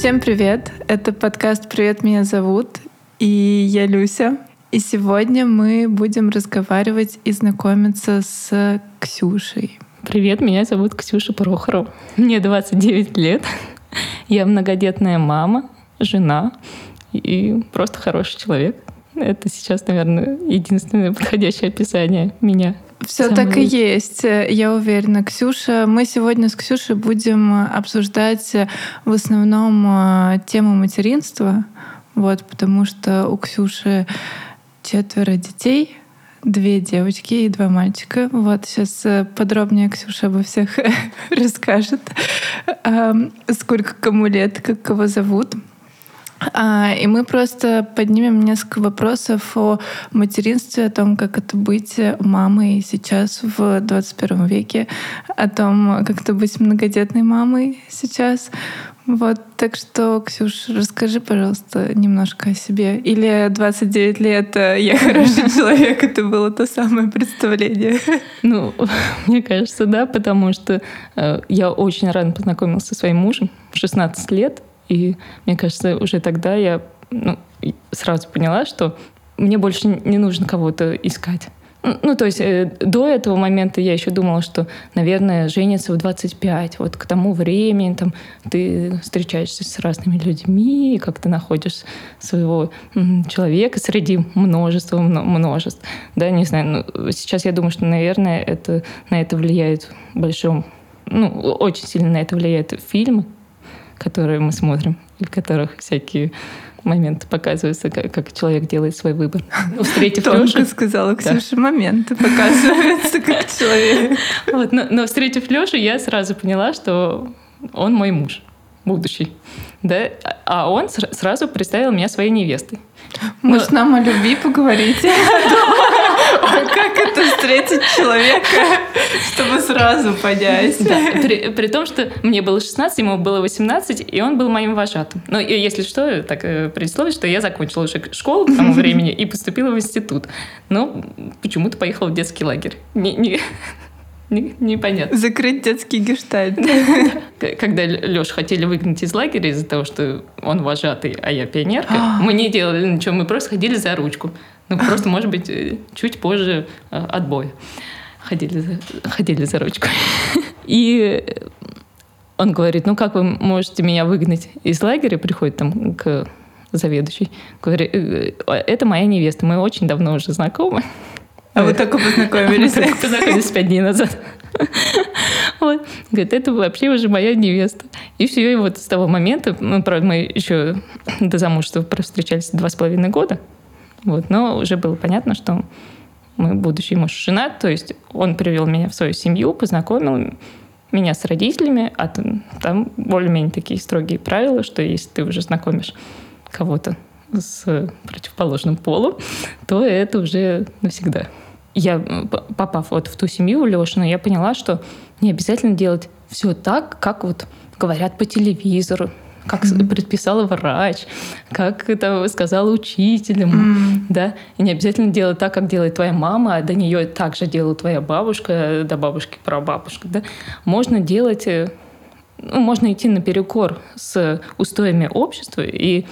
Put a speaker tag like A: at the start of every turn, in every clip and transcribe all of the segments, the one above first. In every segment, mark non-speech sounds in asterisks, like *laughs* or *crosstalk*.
A: Всем привет! Это подкаст «Привет, меня зовут» и я Люся. И сегодня мы будем разговаривать и знакомиться с Ксюшей.
B: Привет, меня зовут Ксюша Прохорова. Мне 29 лет. Я многодетная мама, жена и просто хороший человек. Это сейчас, наверное, единственное подходящее описание меня.
A: Все Самый... так и есть, я уверена. Ксюша, мы сегодня с Ксюшей будем обсуждать в основном э, тему материнства, вот, потому что у Ксюши четверо детей, две девочки и два мальчика. Вот сейчас э, подробнее Ксюша обо всех *laughs* расскажет, сколько кому лет, как кого зовут. А, и мы просто поднимем несколько вопросов о материнстве, о том, как это быть мамой сейчас в 21 веке, о том, как это быть многодетной мамой сейчас. Вот, так что, Ксюш, расскажи, пожалуйста, немножко о себе. Или 29 лет э, я *laughs* хороший человек, это было то самое представление.
B: Ну, *laughs* мне кажется, да, потому что э, я очень рано познакомилась со своим мужем в 16 лет, и мне кажется, уже тогда я ну, сразу поняла, что мне больше не нужно кого-то искать. Ну, то есть э, до этого момента я еще думала, что, наверное, женится в 25. Вот к тому времени там, ты встречаешься с разными людьми, как ты находишь своего человека среди множества множеств. Да, не знаю. Ну, сейчас я думаю, что, наверное, это, на это влияет большом... Ну, очень сильно на это влияют фильмы, которые мы смотрим, и в которых всякие моменты показываются, как, как человек делает свой выбор. *laughs*
A: Ну, встретив Тонко Лешу, сказала Ксюша, да. моменты показываются, как человек. *laughs*
B: Вот, но, но встретив Лешу, я сразу поняла, что он мой муж будущий. Да? А он сразу представил меня своей невестой.
A: Может, Но... нам о любви поговорить? *laughs* Как это встретить человека, чтобы сразу понять?
B: При, при том, что мне было 16, ему было 18, и он был моим вожатым. Но если что, так э, предисловие, что я закончила уже школу к тому времени и поступила в институт. Но почему-то поехала в детский лагерь. Не, не, непонятно.
A: Закрыть детский гештальт.
B: Когда Леша хотели выгнать из лагеря из-за того, что он вожатый, а я пионерка, мы не делали ничего, мы просто ходили за ручку. Ну, просто, может быть, э, чуть позже э, отбоя. Ходили за, ходили за ручку. *laughs* И он говорит, ну как вы можете меня выгнать из лагеря? Приходит там к заведующей. Говорит, «Э, это моя невеста, мы очень давно уже знакомы.
A: А вы только познакомились? Мы *laughs*
B: только познакомились пять дней назад. *laughs* Вот. Говорит, это вообще уже моя невеста. И все, и вот с того момента, ну, правда, мы еще до замужества встречались два с половиной года, вот, но уже было понятно, что мы будущий муж и жена, то есть он привел меня в свою семью, познакомил меня с родителями, а там, там более-менее такие строгие правила, что если ты уже знакомишь кого-то с противоположным полом, то это уже навсегда. Я, попав вот в ту семью Лешину, я поняла, что не обязательно делать все так, как вот говорят по телевизору, как mm-hmm. предписал врач, как это сказал учитель, mm-hmm. да, и не обязательно делать так, как делает твоя мама, а до нее также делала твоя бабушка, до бабушки прабабушка, да. Можно делать, э, ну, можно идти наперекор с устоями общества и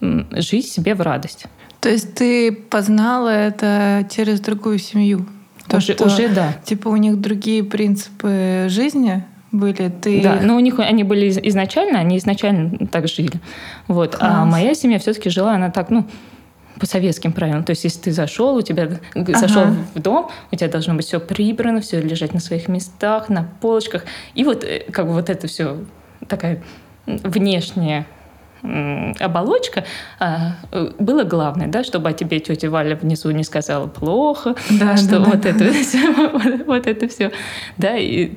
B: жить себе в радость.
A: То есть ты познала это через другую семью?
B: То, уже, что, уже да.
A: Типа у них другие принципы жизни были. Ты...
B: Да, но у них они были изначально, они изначально так жили. Вот. А моя семья все-таки жила, она так, ну, по советским правилам. То есть, если ты зашел, у тебя ага. зашел в дом, у тебя должно быть все прибрано, все лежать на своих местах, на полочках. И вот э, как бы вот это все такая внешняя оболочка, а, было главное, да, чтобы о тебе тетя Валя внизу не сказала плохо, да, что да, вот, да. Это, вот, *laughs* вот это все. Да, и,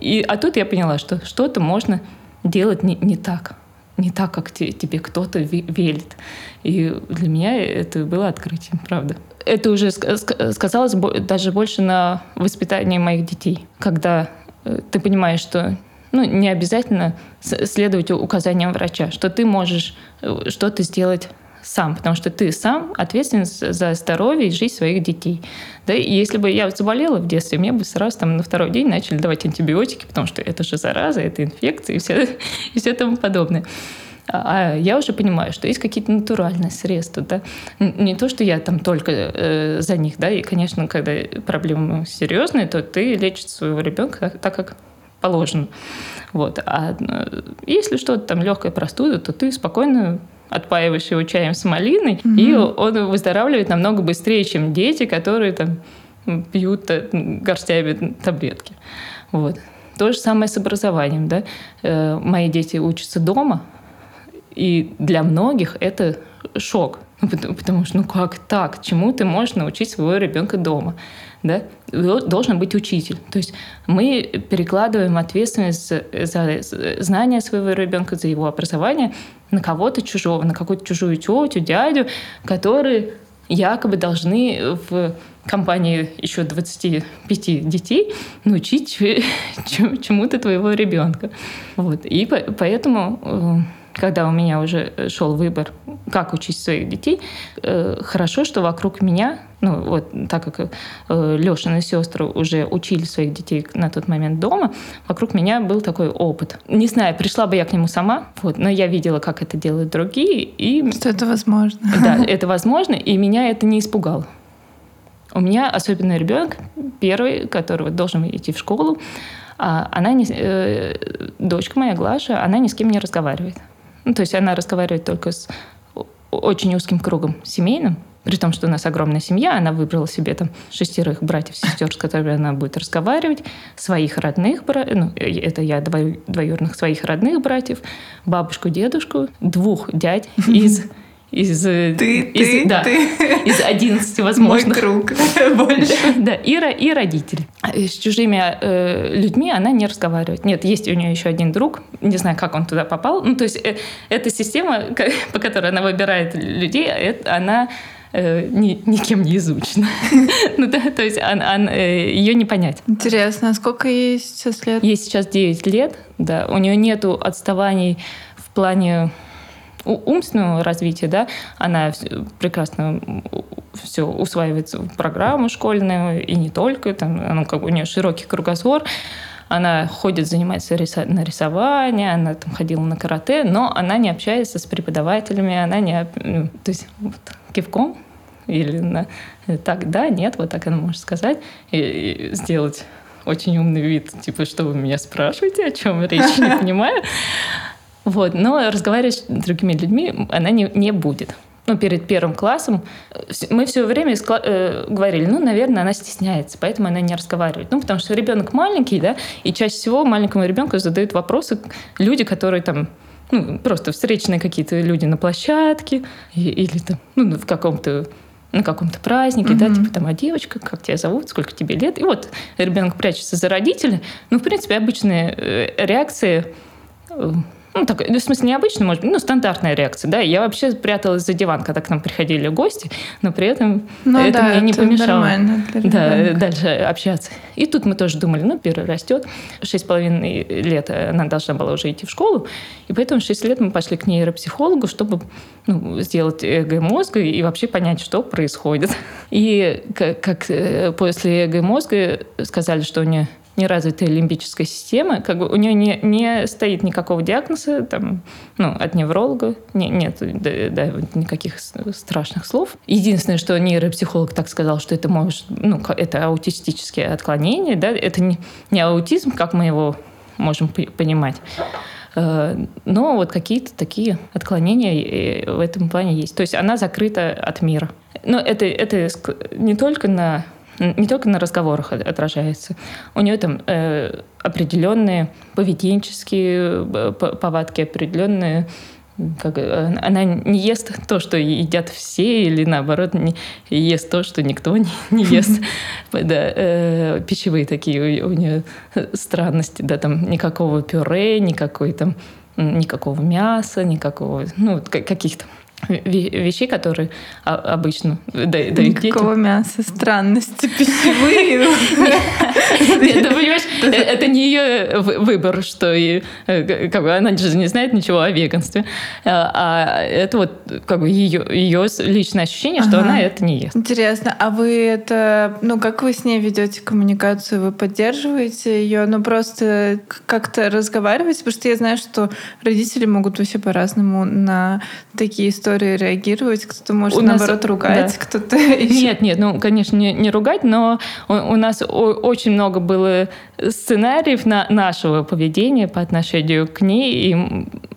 B: и, а тут я поняла, что что-то можно делать не, не так не так, как те, тебе кто-то велит. И для меня это было открытием, правда. Это уже сказалось даже больше на воспитании моих детей, когда э, ты понимаешь, что ну, не обязательно следовать указаниям врача, что ты можешь э, что-то сделать сам, потому что ты сам ответственен за здоровье и жизнь своих детей. Да, и если бы я заболела в детстве, мне бы сразу там на второй день начали давать антибиотики, потому что это же зараза, это инфекция и все, *laughs* и все тому подобное. А, а я уже понимаю, что есть какие-то натуральные средства, да. Не то, что я там только э, за них, да, и, конечно, когда проблемы серьезные, то ты лечишь своего ребенка так, так как положено. Вот. А э, если что-то там легкая простуда, то ты спокойно отпаиваешь его чаем с малиной, mm-hmm. и он выздоравливает намного быстрее, чем дети, которые там пьют э, горстями таблетки. Вот. То же самое с образованием. Да? Э, мои дети учатся дома, и для многих это шок. Ну, потому что, ну как так? Чему ты можешь научить своего ребенка дома? Да? Должен быть учитель. То есть мы перекладываем ответственность за знания своего ребенка, за его образование на кого-то чужого, на какую-то чужую тетю, дядю, которые якобы должны в компании еще 25 детей научить чему-то твоего ребенка. Вот. И поэтому э, когда у меня уже шел выбор, как учить своих детей, э, хорошо, что вокруг меня, ну вот так как э, Лешины сестры уже учили своих детей на тот момент дома, вокруг меня был такой опыт. Не знаю, пришла бы я к нему сама, вот, но я видела, как это делают другие, и
A: что это возможно.
B: Да, *laughs* это возможно, и меня это не испугало. У меня особенный ребенок, первый, который должен идти в школу, а она не, э, дочка моя Глаша, она ни с кем не разговаривает. Ну, то есть она разговаривает только с очень узким кругом семейным, при том, что у нас огромная семья, она выбрала себе там шестерых братьев, сестер, с которыми она будет разговаривать, своих родных, бра... ну, это я двоюродных, своих родных братьев, бабушку, дедушку, двух дядь *laughs* из из,
A: ты,
B: из,
A: ты,
B: да,
A: ты.
B: из 11 возможных.
A: Мой круг *laughs* больше.
B: Да, и, и родители. С чужими э, людьми она не разговаривает. Нет, есть у нее еще один друг, не знаю, как он туда попал. Ну, то есть э, эта система, *laughs* по которой она выбирает людей, это, она э, ни, никем не изучена. *laughs* ну, да, то есть она, она, э, ее не понять.
A: Интересно, а сколько ей сейчас лет?
B: Ей сейчас 9 лет, да. У нее нету отставаний в плане умственного развития, да, она прекрасно все усваивается в программу школьную, и не только, там, она, как бы, у нее широкий кругозор, она ходит, занимается на рисование, она там ходила на карате, но она не общается с преподавателями, она не... Ну, то есть вот, кивком или на так, да, нет, вот так она может сказать и, и сделать очень умный вид, типа, что вы меня спрашиваете, о чем речь, *laughs* не понимаю. Вот, но разговаривать с другими людьми она не, не будет. Ну, перед первым классом мы все время э, говорили, ну, наверное, она стесняется, поэтому она не разговаривает. Ну, потому что ребенок маленький, да, и чаще всего маленькому ребенку задают вопросы люди, которые там ну, просто встречные какие-то люди на площадке или там, ну, в каком-то на каком-то празднике, mm-hmm. да, типа там, а девочка, как тебя зовут, сколько тебе лет? И вот ребенок прячется за родителя. Ну, в принципе, обычные э, реакции э, ну, так, ну, в смысле, необычно, может быть, ну, стандартная реакция, да. Я вообще пряталась за диван, когда к нам приходили гости, но при этом ну, это да, мне не это помешало да, дальше общаться. И тут мы тоже думали, ну, первый растет, шесть с половиной лет она должна была уже идти в школу, и поэтому шесть лет мы пошли к нейропсихологу, чтобы ну, сделать ЭГ мозга и вообще понять, что происходит. И как, как э, после ЭГ мозга сказали, что у нее неразвитая лимбическая система, как бы у нее не, не стоит никакого диагноза там, ну, от невролога, не, нет да, да, никаких страшных слов. Единственное, что нейропсихолог так сказал, что это может, ну, это аутистические отклонения, да, это не, не аутизм, как мы его можем понимать, э, но вот какие-то такие отклонения в этом плане есть. То есть она закрыта от мира. Но это, это не только на не только на разговорах отражается. У нее там э, определенные поведенческие э, повадки, определенные как, э, она не ест то, что едят все, или наоборот, не ест то, что никто не, не ест. *laughs* Да, э, пищевые такие у, у нее странности, да, там никакого пюре, никакой там никакого мяса, никакого, ну, каких-то вещей, которые обычно дают
A: Никакого мяса, странности пищевые.
B: Ты понимаешь, э, это не ее выбор, что и, э, как бы, она же не знает ничего о веганстве, а, а это вот как бы ее, ее личное ощущение, что она это не ест.
A: Интересно, а вы это, ну как вы с ней ведете коммуникацию, вы поддерживаете ее, ну просто как-то разговариваете, потому что я знаю, что родители могут вообще по-разному на такие истории реагировать, кто-то может у наоборот нас, ругать, да. кто-то *laughs*
B: Нет, нет, ну конечно не, не ругать, но у, у нас очень много было сценариев на нашего поведения по отношению к ней, и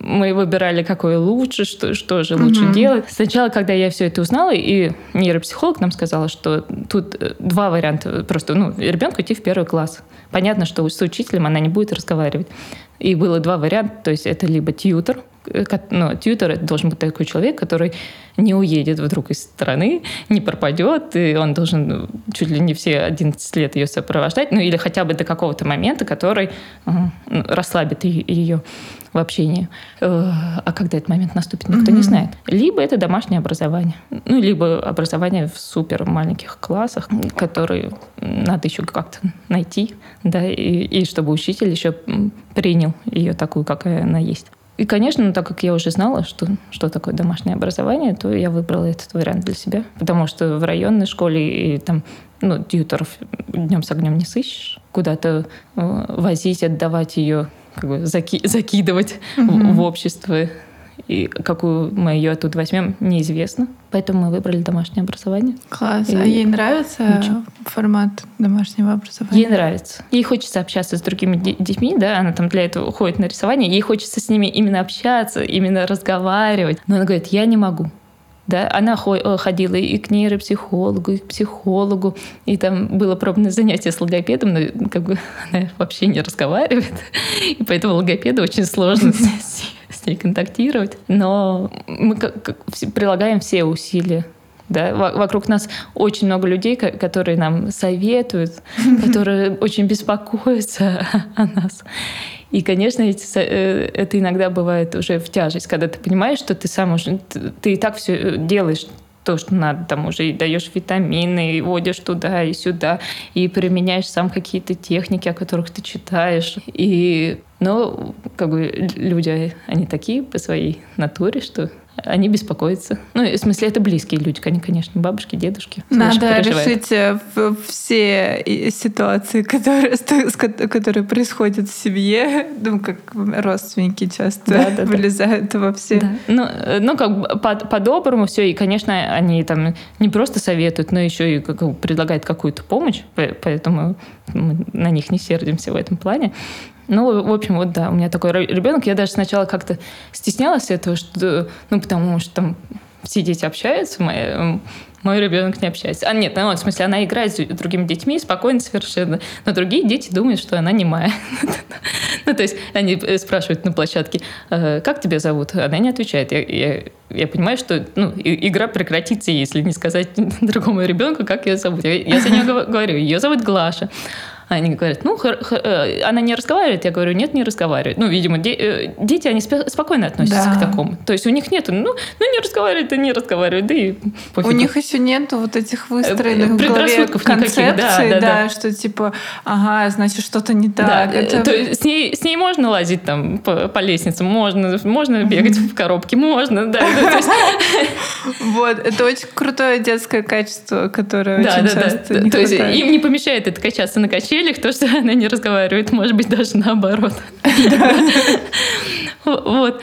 B: мы выбирали, какое лучше, что, что же лучше угу. делать. Сначала, когда я все это узнала, и нейропсихолог нам сказала, что тут э, два варианта. Просто ну, ребенку идти в первый класс. Понятно, что с учителем она не будет разговаривать. И было два варианта. То есть это либо тьютер, ну, тьютер это должен быть такой человек, который не уедет вдруг из страны, не пропадет, и он должен ну, чуть ли не все 11 лет ее сопровождать, ну или хотя бы до какого-то момента, который uh, расслабит ее в общении. Э, а когда этот момент наступит, никто mm-hmm. не знает. Либо это домашнее образование, ну либо образование в супер маленьких классах, которые надо еще как-то найти, да, и, и чтобы учитель еще принял ее такую, какая она есть. И, конечно, ну, так как я уже знала, что, что такое домашнее образование, то я выбрала этот вариант для себя. Потому что в районной школе и там ну, тьюторов днем с огнем не сыщешь. Куда-то э, возить, отдавать ее, как бы заки закидывать mm-hmm. в, в общество и какую мы ее оттуда возьмем, неизвестно. Поэтому мы выбрали домашнее образование.
A: Класс. И а ей нравится ничего. формат домашнего образования?
B: Ей нравится. Ей хочется общаться с другими детьми, да, она там для этого уходит на рисование, ей хочется с ними именно общаться, именно разговаривать. Но она говорит, я не могу. Да, она э, ходила и к нейропсихологу, и к психологу, и там было пробное занятие с логопедом, но как бы *laughs* она вообще не разговаривает, *laughs* и поэтому логопеду очень сложно *laughs* с *laughs* ней контактировать. Но мы прилагаем все усилия да? Вокруг нас очень много людей, которые нам советуют, *laughs* которые очень беспокоятся *laughs* о нас. И, конечно, э, это иногда бывает уже в тяжесть, когда ты понимаешь, что ты сам уже, ты и так все э, делаешь то, что надо, там уже и даешь витамины, и водишь туда и сюда, и применяешь сам какие-то техники, о которых ты читаешь. И, ну, как бы люди, они такие по своей натуре, что они беспокоятся. Ну, в смысле, это близкие люди, они, конечно, бабушки, дедушки.
A: Надо решить э, все ситуации, *laughs* которые, которые происходят в семье, ну, как родственники часто да, да, вылезают да. во все. Да.
B: Ну, э, ну, как по-доброму по все, и, конечно, они там не просто советуют, но еще и как, предлагают какую-то помощь, поэтому мы на них не сердимся в этом плане. Ну, в общем, вот да, у меня такой ребенок. Я даже сначала как-то стеснялась этого, что, ну, потому что там все дети общаются, мои, мой ребенок не общается. А нет, ну, в смысле, она играет с другими детьми спокойно совершенно, но другие дети думают, что она не моя. *laughs* ну, то есть они спрашивают на площадке, «Э, как тебя зовут? Она не отвечает. Я, я, я понимаю, что ну, игра прекратится, если не сказать *laughs* другому ребенку, как ее зовут. Я, я за нее говорю, ее зовут Глаша. Они говорят, ну, э, она не разговаривает. Я говорю, нет, не разговаривает. Ну, видимо, де- э, дети, они спокойно относятся да. к такому. То есть у них нет, ну, ну не разговаривает, и не разговаривает, да и
A: пофигу. У них еще нет вот этих выстроенных в голове концепций, да, да, да, да, что типа, ага, значит, что-то не так. Да.
B: Это... То есть с ней, с ней можно лазить там по, по лестнице, можно, можно бегать в коробке, можно, да. *laughs*
A: Вот, это очень крутое детское качество, которое очень часто
B: То есть им не помешает это качаться на качеле, качелях, то, что *laughs* она не разговаривает, может быть, даже наоборот. *laughs* Вот.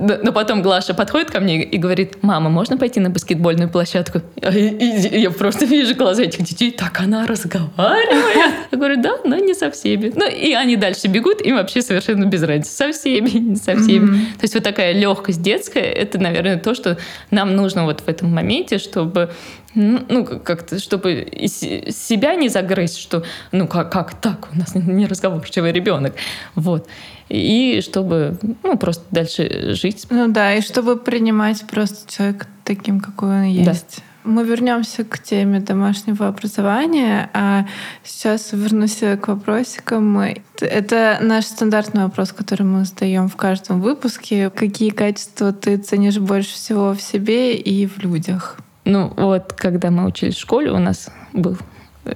B: Но потом Глаша подходит ко мне и говорит, мама, можно пойти на баскетбольную площадку? Я просто *laughs* вижу глаза этих детей, так она разговаривает. Я говорю, да, но не со всеми. Ну, и они дальше бегут, им вообще совершенно без разницы. Со всеми, не со всеми. То есть вот такая легкость детская, это, наверное, то, что нам нужно вот в этом моменте, чтобы ну, как-то, чтобы из себя не загрызть, что, ну, как, как так, у нас не разговорчивый ребенок, вот. И чтобы, ну, просто дальше жить.
A: Ну да, и чтобы принимать просто человека таким, какой он есть. Мы вернемся к теме домашнего образования, а сейчас вернусь к вопросикам. Это наш стандартный вопрос, который мы задаем в каждом выпуске. Какие качества ты ценишь больше всего в себе и в людях?
B: Ну вот, когда мы учились в школе, у нас был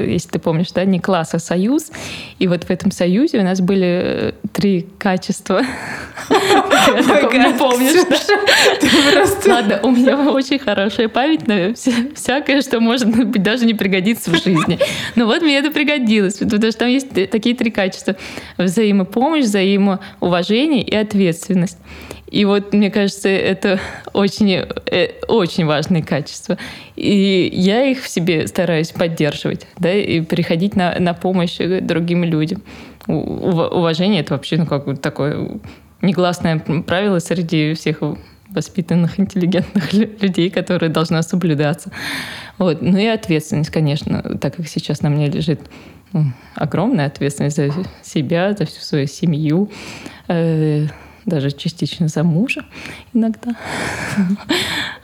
B: если ты помнишь, да, не класс, а союз. И вот в этом союзе у нас были э, три качества. *laughs* Не помнишь, *laughs* Ладно, у меня очень хорошая память на всякое, что может быть даже не пригодится в жизни. Но вот мне это пригодилось, потому что там есть такие три качества. Взаимопомощь, взаимоуважение и ответственность. И вот, мне кажется, это *laughs* очень, э, очень важные качества. И я их в себе стараюсь поддерживать, да, и приходить на, на помощь другим людям. Уважение — это вообще, ну, как бы такое негласное правило среди всех воспитанных, *laughs* интеллигентных людей, которые должны соблюдаться. Вот. Ну и ответственность, конечно, так как сейчас на мне лежит огромная ответственность за себя, за всю свою семью, э, даже частично за мужа иногда,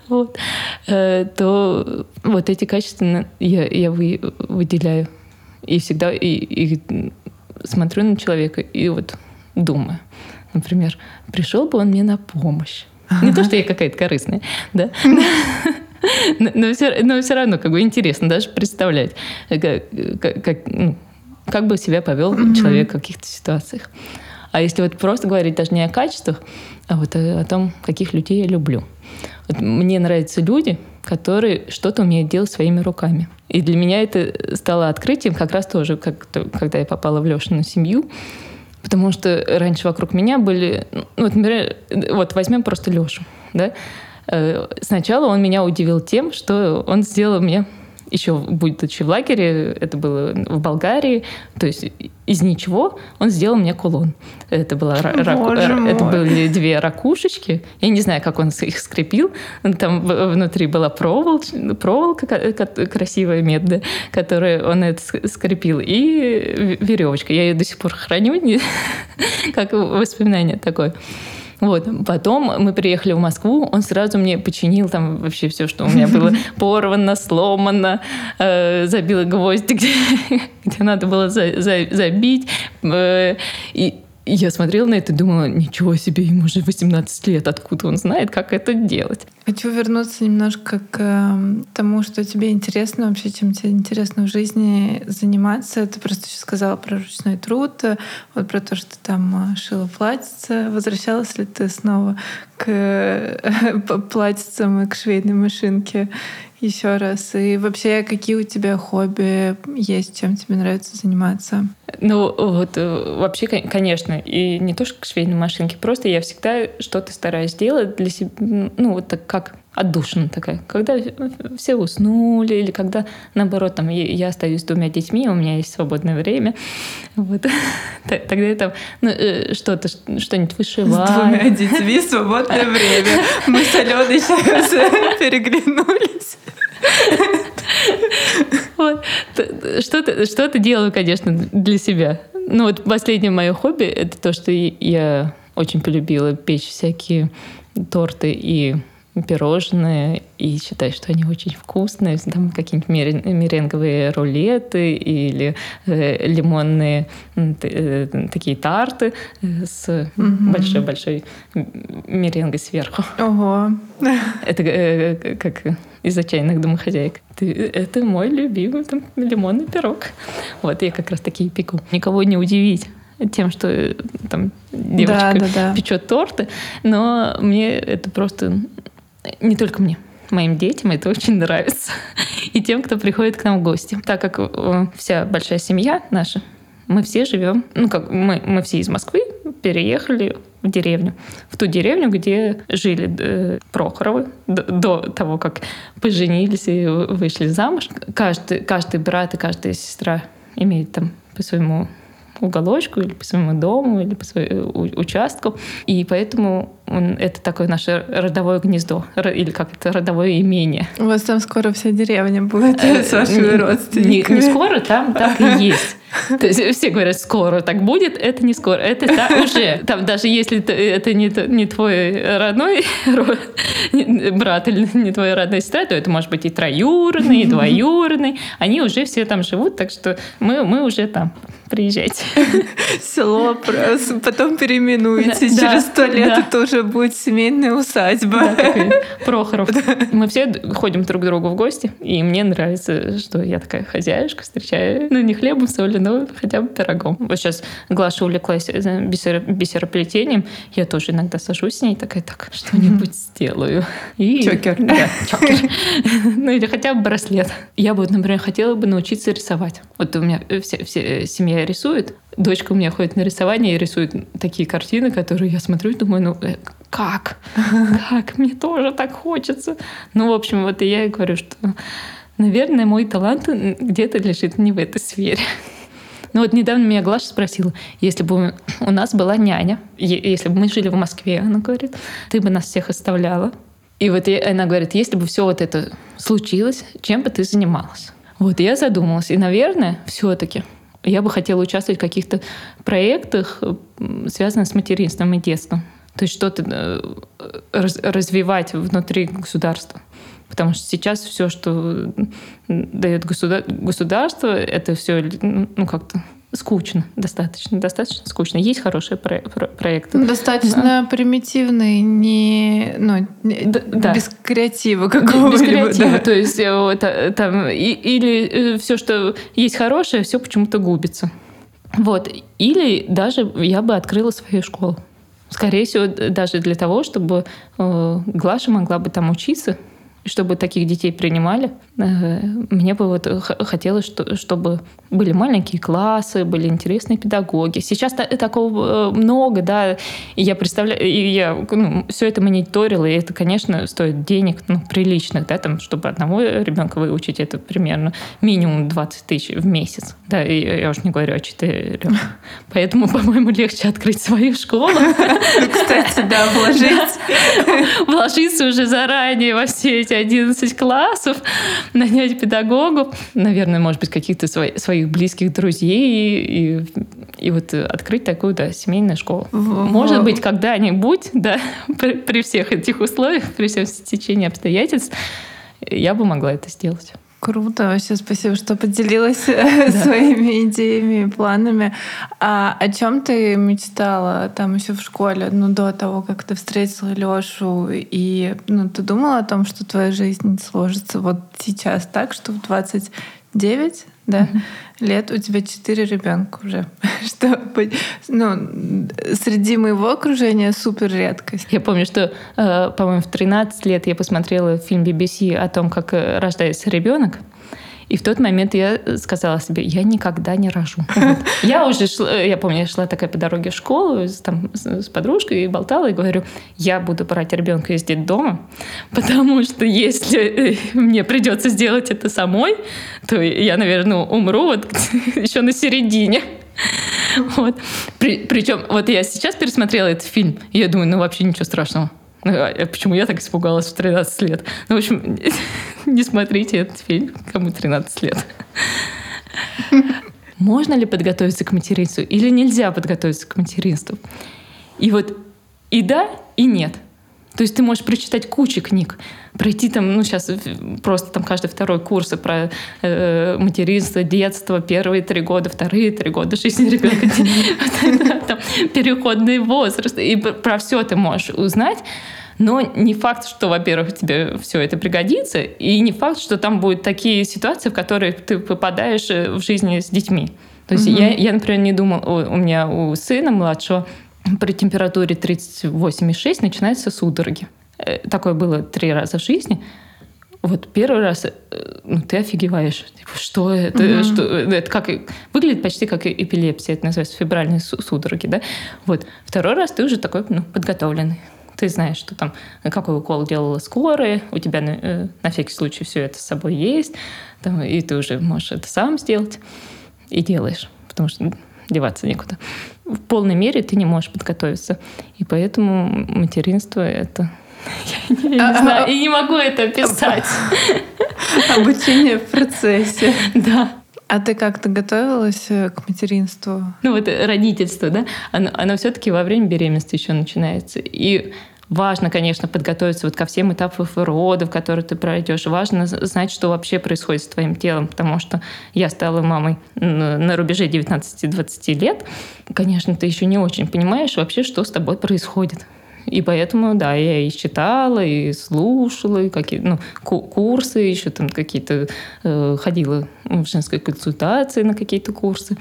B: вот, э, то вот эти качества я, я вы, выделяю. И всегда и, и смотрю на человека и вот думаю. Например, пришел бы он мне на помощь. Не то, что я какая-то корыстная, да? Но все, но все равно как бы интересно даже представлять, как, как, ну, как бы себя повел человек в каких-то ситуациях. А если вот просто говорить даже не о качествах, а вот о, о том, каких людей я люблю. Вот мне нравятся люди, которые что-то умеют делать своими руками. И для меня это стало открытием как раз тоже, как, когда я попала в Лешину семью. Потому что раньше вокруг меня были... Ну, вот, например, вот возьмем просто Лешу. Да? Э, сначала он меня удивил тем, что он сделал мне еще будучи в лагере, это было в Болгарии, то есть из ничего он сделал мне кулон. Это, была раку, это были две ракушечки. Я не знаю, как он их скрепил. Там внутри была проволоч, проволока красивая, медная, которую он это скрепил, и веревочка. Я ее до сих пор храню, *laughs* как воспоминание такое. Вот. Потом мы приехали в Москву, он сразу мне починил там вообще все, что у меня было *laughs* порвано, сломано, э, забил гвозди, *laughs* где, где надо было за, за, забить. Э, и я смотрела на это и думала, ничего себе, ему уже 18 лет, откуда он знает, как это делать.
A: Хочу вернуться немножко к эм, тому, что тебе интересно вообще, чем тебе интересно в жизни заниматься. Ты просто сейчас сказала про ручной труд, вот про то, что там э, шила платьице. Возвращалась ли ты снова к э, *laughs* платьицам и к швейной машинке? Еще раз. И вообще, какие у тебя хобби есть, чем тебе нравится заниматься?
B: Ну, вот э, вообще, конечно, и не то, что к швейной машинке, просто я всегда что-то стараюсь делать для себя, ну, вот так как отдушина такая. Когда все уснули, или когда, наоборот, там, я остаюсь с двумя детьми, у меня есть свободное время, вот, *laughs* тогда я там ну, э, что-то, что-нибудь вышиваю.
A: С двумя детьми свободное *laughs* время. Мы с Аленой сейчас *laughs* переглянулись.
B: Вот. Что-то, что-то делаю, конечно, для себя. Ну вот последнее мое хобби — это то, что я очень полюбила печь всякие торты и пирожные и считаю, что они очень вкусные. Там какие-нибудь меренговые рулеты или э, лимонные э, такие тарты э, с большой-большой меренгой сверху.
A: Ого!
B: Это э, как из отчаянных домохозяек. Это мой любимый там, лимонный пирог. Вот я как раз такие пеку. Никого не удивить тем, что э, там девочка да, да, да. печет торты, но мне это просто не только мне, моим детям это очень нравится. И тем, кто приходит к нам в гости. Так как э, вся большая семья наша, мы все живем, ну как мы, мы все из Москвы переехали в деревню, в ту деревню, где жили э, Прохоровы до, до того, как поженились и вышли замуж. Каждый, каждый брат и каждая сестра имеет там по своему уголочку или по своему дому или по своему участку. И поэтому это такое наше родовое гнездо, или как это, родовое имение.
A: У вас там скоро вся деревня будет э, с вашими родственниками.
B: Не, не скоро, там так и есть. То есть все говорят, скоро так будет, это не скоро, это так уже. Там даже если это не, не твой родной брат или не твоя родная сестра, то это может быть и троюродный, и двоюродный. Они уже все там живут, так что мы, мы уже там. Приезжайте.
A: Село потом переименуете. Через сто лет это уже будет семейная усадьба.
B: Прохоров. Мы все ходим друг к другу в гости, и мне нравится, что я такая хозяюшка, встречаю, ну, не хлебом, солью, но хотя бы пирогом. Вот сейчас Глаша увлеклась э, бисероплетением, я тоже иногда сажусь с ней, такая, так, что-нибудь сделаю.
A: И... Чокер.
B: Да, чокер. Ну, или хотя бы браслет. Я бы, например, хотела бы научиться рисовать. Вот у меня все, все семья рисует. Дочка у меня ходит на рисование и рисует такие картины, которые я смотрю и думаю, ну э, как? Как? Мне тоже так хочется. Ну, в общем, вот и я и говорю, что, наверное, мой талант где-то лежит не в этой сфере. Ну вот недавно меня Глаша спросила, если бы у нас была няня, если бы мы жили в Москве, она говорит, ты бы нас всех оставляла. И вот она говорит, если бы все вот это случилось, чем бы ты занималась? Вот я задумалась. И, наверное, все-таки я бы хотела участвовать в каких-то проектах, связанных с материнством и детством. То есть что-то э, развивать внутри государства. Потому что сейчас все, что дает государство, это все ну, как-то скучно, достаточно, достаточно скучно. Есть хорошие про про проекты.
A: Ну, достаточно да. примитивные, не, ну, да. без креатива какого-либо. Без креатива,
B: да. то есть э, вот, э, там, и, или э, все, что есть хорошее, все почему-то губится. Вот. Или даже я бы открыла свою школу. Скорее всего, даже для того, чтобы э, Глаша могла бы там учиться, чтобы таких детей принимали. Э, мне бы вот хотелось, чтобы были маленькие классы, были интересные педагоги. Сейчас такого э, много, да, и я представляю, и я ну, все это мониторила, и это, конечно, стоит денег, ну, приличных, да, там, чтобы одного ребенка выучить, это примерно минимум 20 тысяч в месяц, да, и я уж не говорю о четырех. Поэтому, по-моему, легче открыть свою школу.
A: Кстати, да, вложить.
B: Вложиться уже заранее во все эти 11 классов, нанять педагогов, наверное, может быть, каких-то своих близких друзей и, и вот открыть такую, да, семейную школу. Может быть, когда-нибудь, *laughs* да, при, при всех этих условиях, при всем стечении обстоятельств, я бы могла это сделать.
A: Круто, вообще спасибо, что поделилась *laughs* да. своими идеями и планами. А о чем ты мечтала там еще в школе, ну до того, как ты встретила Лешу, и ну ты думала о том, что твоя жизнь сложится вот сейчас так, что в 29 да, mm лет у тебя четыре ребенка уже. *laughs* что, ну, среди моего окружения супер редкость.
B: Я помню, что, э, по-моему, в 13 лет я посмотрела фильм BBC о том, как э, рождается ребенок. И в тот момент я сказала себе, я никогда не рожу. *laughs* Я уже шла, я помню, я шла такая по дороге в школу там, с подружкой и болтала, и говорю, я буду брать ребенка из детдома, *laughs* потому что если э, мне придется сделать это самой, то я, наверное, умру вот *laughs* еще на середине. Вот. При, причем вот я сейчас пересмотрела этот фильм, и я думаю, ну вообще ничего страшного. А почему я так испугалась в 13 лет? Ну, в общем, *laughs* не смотрите этот фильм, кому 13 лет. *laughs* Можно ли подготовиться к материнству или нельзя подготовиться к материнству? И вот и да, и нет. То есть ты можешь прочитать кучу книг, пройти там, ну сейчас просто там каждый второй курс про э, материнство, детство, первые три года, вторые три года жизни ребенка, переходный возраст, и про все ты можешь узнать. Но не факт, что, во-первых, тебе все это пригодится, и не факт, что там будут такие ситуации, в которые ты попадаешь э, в жизни с детьми. То есть я, я, например, не думала, у меня у сына младшего при температуре 38,6 начинаются судороги. Э, такое было три раза в жизни. Вот первый раз э, ну, ты офигеваешь. Типа, что это? Mm-hmm. Что, это как, выглядит почти как эпилепсия. Это называется фибральные судороги. Да? Вот. Второй раз ты уже такой ну, подготовленный. Ты знаешь, что там, какой укол делала скорая, у тебя на, э, на всякий случай все это с собой есть, там, и ты уже можешь это сам сделать и делаешь. Потому что деваться некуда. В полной мере ты не можешь подготовиться. И поэтому материнство это... *laughs* Я не знаю, и не могу это описать. *laughs*
A: Обучение в процессе. *laughs*
B: Да.
A: А ты как-то готовилась э, к материнству?
B: Ну вот родительство, да, оно, оно все-таки во время беременности еще начинается. И важно, конечно, подготовиться вот ко всем этапам родов, которые ты пройдешь. Важно знать, что вообще происходит с твоим телом, потому что я стала мамой на рубеже 19-20 лет. Конечно, ты еще не очень понимаешь вообще, что с тобой происходит. И поэтому, да, я и читала, и слушала, и какие ну, курсы, еще там какие-то э, ходила в женской консультации на какие-то курсы.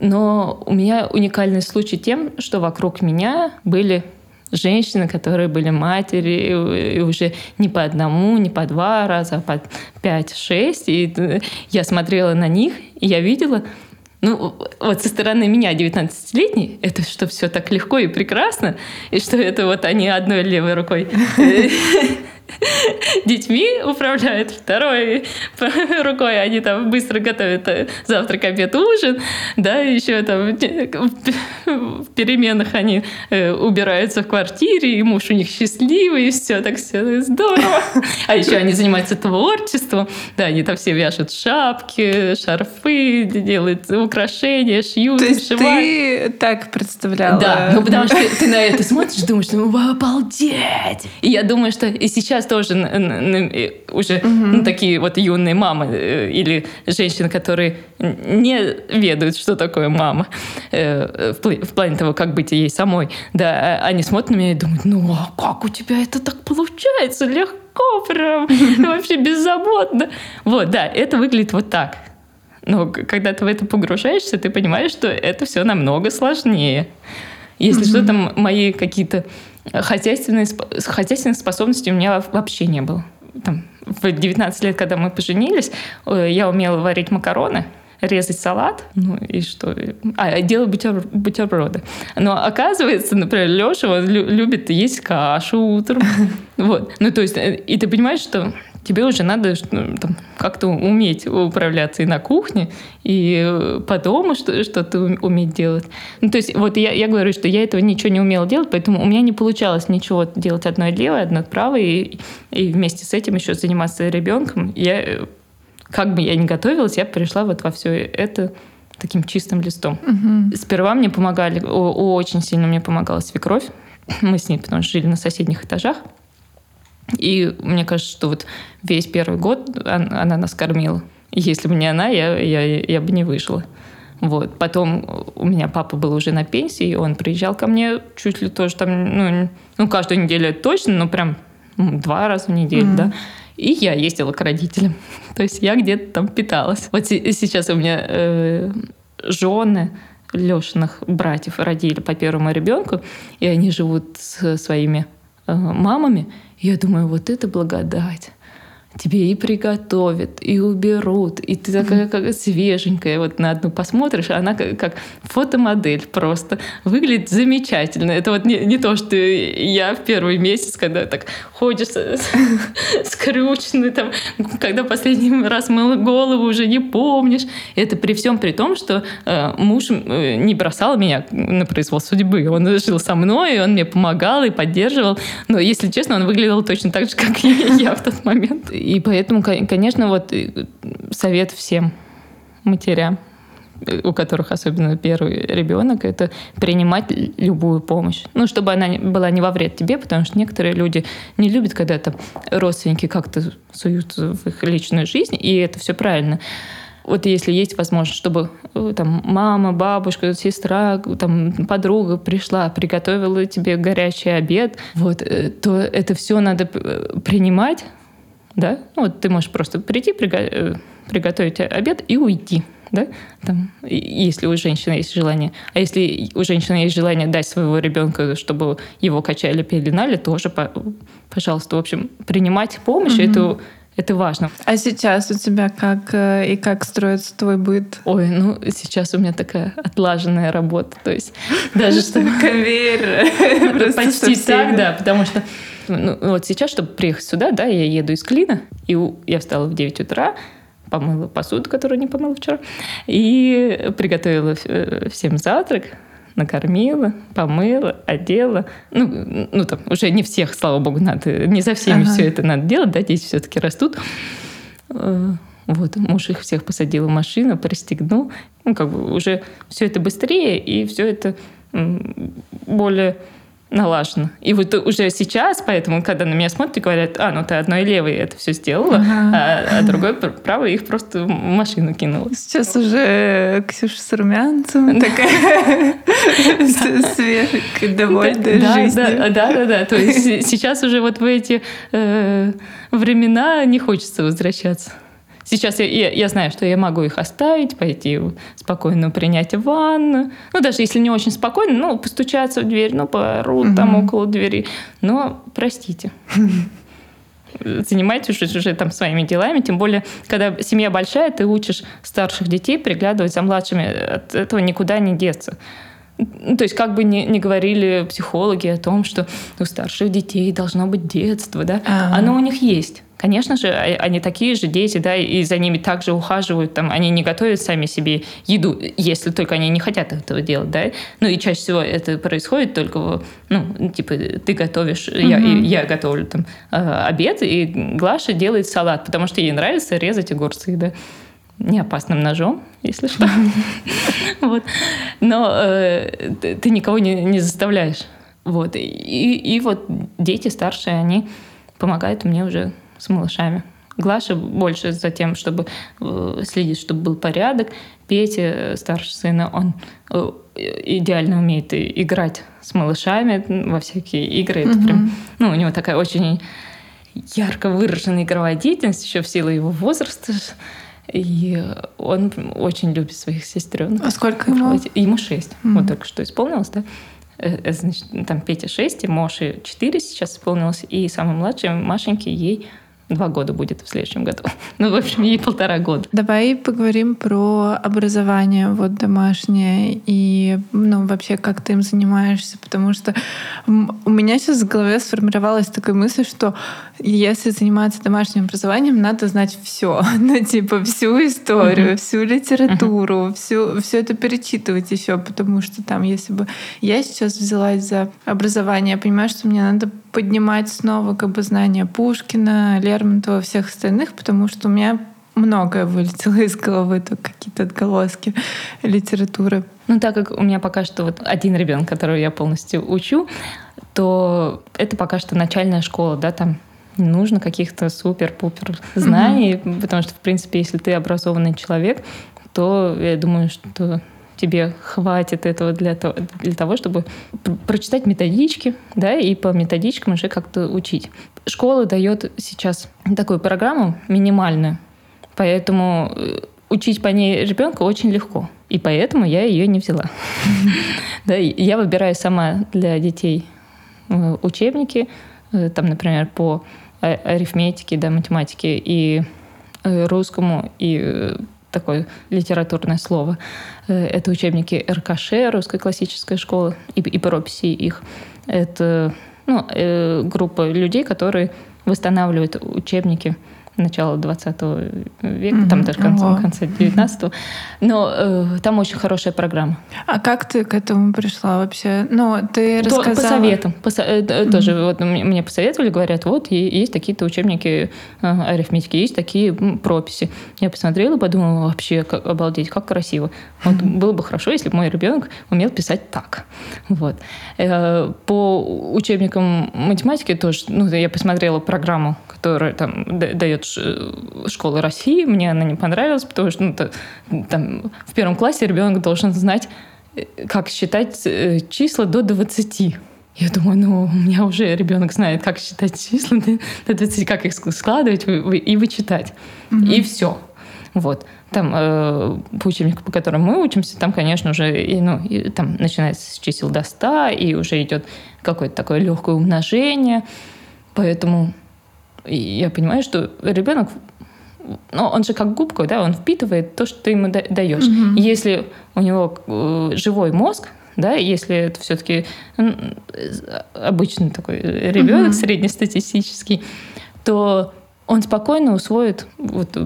B: Но у меня уникальный случай тем, что вокруг меня были женщины, которые были матери, и уже не по одному, не по два раза, а по пять-шесть. И э, я смотрела на них, и я видела, ну, вот со стороны меня, 19-летней, это что все так легко и прекрасно, и что это вот они одной левой рукой *laughs* детьми управляют, второй *laughs* рукой они там быстро готовят э, завтрак, обед, ужин, да, еще там в переменах они э, убираются в квартире, и муж у них счастливый, и все так все здорово. А еще они занимаются творчеством, да, они там все вяжут шапки, шарфы, делают украшения, шьют,
A: То есть ты так представляла?
B: Да, ну потому что ты на это смотришь, думаешь, ну обалдеть! И я думаю, что и сейчас тоже уже угу. ну, такие вот юные мамы э, или женщины, которые не ведают, что такое мама э, в плане того, как быть ей самой, да, а они смотрят на меня и думают, ну а как у тебя это так получается легко прям, *laughs* вообще беззаботно. Вот, да, это выглядит вот так. Но когда ты в это погружаешься, ты понимаешь, что это все намного сложнее. Если mm-hmm. что, там мои какие-то хозяйственные, хозяйственных способностей у меня вообще не было. Там, в 19 лет, когда мы поженились, э, я умела варить макароны, резать салат, ну и что? А, делать бутер, бутерброды. Но оказывается, например, Леша он любит есть кашу утром. *laughs* Вот. Ну, то есть, э, и ты понимаешь, что тебе уже надо ну, там, как-то уметь управляться и на кухне, и по дому что-то уметь делать. Ну, то есть вот я, я говорю, что я этого ничего не умела делать, поэтому у меня не получалось ничего делать одной левой, одной правой, и, и вместе с этим еще заниматься ребенком. Я, как бы я ни готовилась, я пришла вот во все это таким чистым листом. Угу. Сперва мне помогали, очень сильно мне помогала свекровь. Мы с ней потому что жили на соседних этажах. И мне кажется, что вот весь первый год она нас кормила. Если бы не она, я, я, я бы не вышла. Вот. Потом у меня папа был уже на пенсии, и он приезжал ко мне чуть ли тоже там, ну, ну каждую неделю точно, но прям два раза в неделю, mm-hmm. да. И я ездила к родителям. *laughs* То есть я где-то там питалась. Вот сейчас у меня э, жены Лешиных братьев родили по первому ребенку, и они живут с своими мамами. Я думаю, вот это благодать тебе и приготовят, и уберут, и ты такая как свеженькая, вот на одну посмотришь, она как, как фотомодель просто выглядит замечательно. Это вот не, не то, что я в первый месяц, когда так ходишь *laughs* скрюченный, там, когда последний раз мыла голову, уже не помнишь. Это при всем при том, что э, муж э, не бросал меня на произвол судьбы. Он жил со мной, он мне помогал и поддерживал. Но, если честно, он выглядел точно так же, как и я в тот момент. И поэтому, конечно, вот э, совет всем матерям, э, у которых особенно первый ребенок, это принимать любую помощь. Ну, чтобы она была не во вред тебе, потому что некоторые люди не любят, когда там родственники как-то суются в их личную жизнь, и это все правильно. Вот если есть возможность, чтобы э, там мама, бабушка, сестра, там подруга пришла, приготовила тебе горячий обед, вот, то это все надо принимать, да, ну, вот ты можешь просто прийти, приго- э, приготовить обед и уйти, да, там, если у женщины есть желание. А если у женщины есть желание дать своего ребенка, чтобы его качали, пеленали, тоже, пожалуйста, в общем, принимать помощь, mm-hmm. это это важно.
A: А сейчас у тебя как э, и как строится твой быт?
B: Ой, ну сейчас у меня такая отлаженная работа, то есть *laughs* даже что
A: конвейер *laughs*
B: почти так, да, потому что ну, вот сейчас, чтобы приехать сюда, да, я еду из Клина, и я встала в 9 утра, помыла посуду, которую не помыла вчера, и приготовила э, всем завтрак, накормила, помыла, одела. Ну, ну там уже не всех, слава богу, надо, не за всеми ага. все это надо делать, да, дети все-таки растут. Э, вот, муж их всех посадил в машину, пристегнул. Ну, как бы уже все это быстрее, и все это более налажено. И вот уже сейчас, поэтому, когда на меня смотрят и говорят, а, ну ты одной левой это все сделала, ага. а, а другой правой их просто в машину кинула.
A: Сейчас уже Ксюша с румянцем такая *laughs* свежая, довольная жизнью.
B: Да, да, да. То есть сейчас уже вот в эти э, времена не хочется возвращаться. Сейчас я, я, я знаю, что я могу их оставить, пойти спокойно принять ванну. Ну, даже если не очень спокойно, ну, постучаться в дверь, ну, пору угу. там около двери. Но простите. *laughs* Занимайтесь уже, уже там своими делами. Тем более, когда семья большая, ты учишь старших детей приглядывать за младшими. От этого никуда не деться. Ну, то есть как бы не, не говорили психологи о том, что у старших детей должно быть детство, да, А-а-а. оно у них есть. Конечно же, а, они такие же дети, да, и за ними также ухаживают, там, они не готовят сами себе еду, если только они не хотят этого делать, да. Ну и чаще всего это происходит только, ну, типа, ты готовишь, я, я готовлю там а, обед, и Глаша делает салат, потому что ей нравится резать огурцы, да не опасным ножом, если что. *laughs* вот. Но э, ты никого не, не заставляешь. Вот. И, и вот дети старшие, они помогают мне уже с малышами. Глаша больше за тем, чтобы э, следить, чтобы был порядок. Петя, э, старший сын, он э, идеально умеет играть с малышами во всякие игры. Это прям, ну, у него такая очень ярко выраженная игровая деятельность, еще в силу его возраста. И он очень любит своих сестренок.
A: А сколько ему?
B: Ему шесть. Mm-hmm. Вот только что исполнилось, да? Значит, там Петя 6, Моше 4 сейчас исполнилось, и самый младший, Машеньке, ей Два года будет в следующем году. *laughs* Ну, в общем, ей полтора года.
A: Давай поговорим про образование вот домашнее и, ну, вообще, как ты им занимаешься, потому что у меня сейчас в голове сформировалась такая мысль, что если заниматься домашним образованием, надо знать все, *laughs* ну, типа, всю историю, всю литературу, всю, все это перечитывать еще, потому что там, если бы я сейчас взялась за образование, я понимаю, что мне надо поднимать снова как бы знания Пушкина, Лермонтова, всех остальных, потому что у меня многое вылетело из головы, то какие-то отголоски литературы.
B: Ну, так как у меня пока что вот один ребенок, которого я полностью учу, то это пока что начальная школа, да, там не нужно каких-то супер-пупер знаний, mm-hmm. потому что, в принципе, если ты образованный человек, то я думаю, что тебе хватит этого для того, для того, чтобы прочитать методички, да, и по методичкам уже как-то учить. Школа дает сейчас такую программу минимальную, поэтому э, учить по ней ребенка очень легко. И поэтому я ее не взяла. *laughs* Да, я выбираю сама для детей э, учебники, э, там, например, по арифметике, да, математике и русскому, и такое литературное слово. Э, это учебники РКШ, русской классической школы, и, и прописи их. Это ну, э, группа людей, которые восстанавливают учебники начала 20 века, mm-hmm. там даже конца, конца 19 Но э, там очень хорошая программа.
A: А как ты к этому пришла вообще? Ну, ты рассказала...
B: По советам. По, mm-hmm. Тоже вот мне посоветовали, говорят, вот есть такие-то учебники э, арифметики, есть такие прописи. Я посмотрела, подумала, вообще, как, обалдеть, как красиво. Вот mm-hmm. было бы хорошо, если бы мой ребенок умел писать так. Вот. Э, по учебникам математики тоже, ну, я посмотрела программу, которая там дает школы России. Мне она не понравилась, потому что ну, то, там, в первом классе ребенок должен знать, э, как считать э, числа до 20. Я думаю, ну, у меня уже ребенок знает, как считать числа до 20, как их складывать и вычитать. Mm-hmm. И все. Вот. Там э, по учебнику, по которому мы учимся, там, конечно, уже и, ну, и, там начинается с чисел до 100, и уже идет какое-то такое легкое умножение. Поэтому и я понимаю, что ребенок, ну, он же как губка, да, он впитывает то, что ты ему даешь. Угу. Если у него э, живой мозг, да, если это все-таки обычный такой ребенок, угу. среднестатистический, то он спокойно усвоит вот,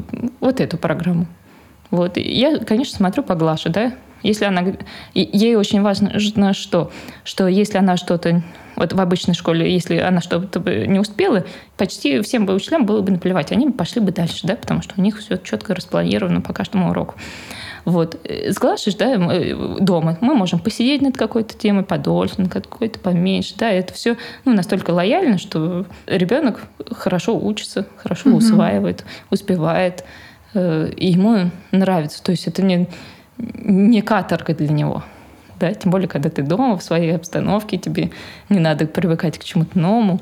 B: вот эту программу. Вот. Я, конечно, смотрю по Глаше, да, если она... Ей очень важно, что, что если она что-то... Вот в обычной школе, если она что-то не успела, почти всем бы учителям было бы наплевать. Они пошли бы дальше, да, потому что у них все четко распланировано по каждому уроку. Вот. С Глашей, да, мы, дома мы можем посидеть над какой-то темой подольше, над какой-то поменьше, да, это все ну, настолько лояльно, что ребенок хорошо учится, хорошо угу. усваивает, успевает, э, и ему нравится. То есть это не, не каторга для него. Да? Тем более, когда ты дома, в своей обстановке, тебе не надо привыкать к чему-то новому.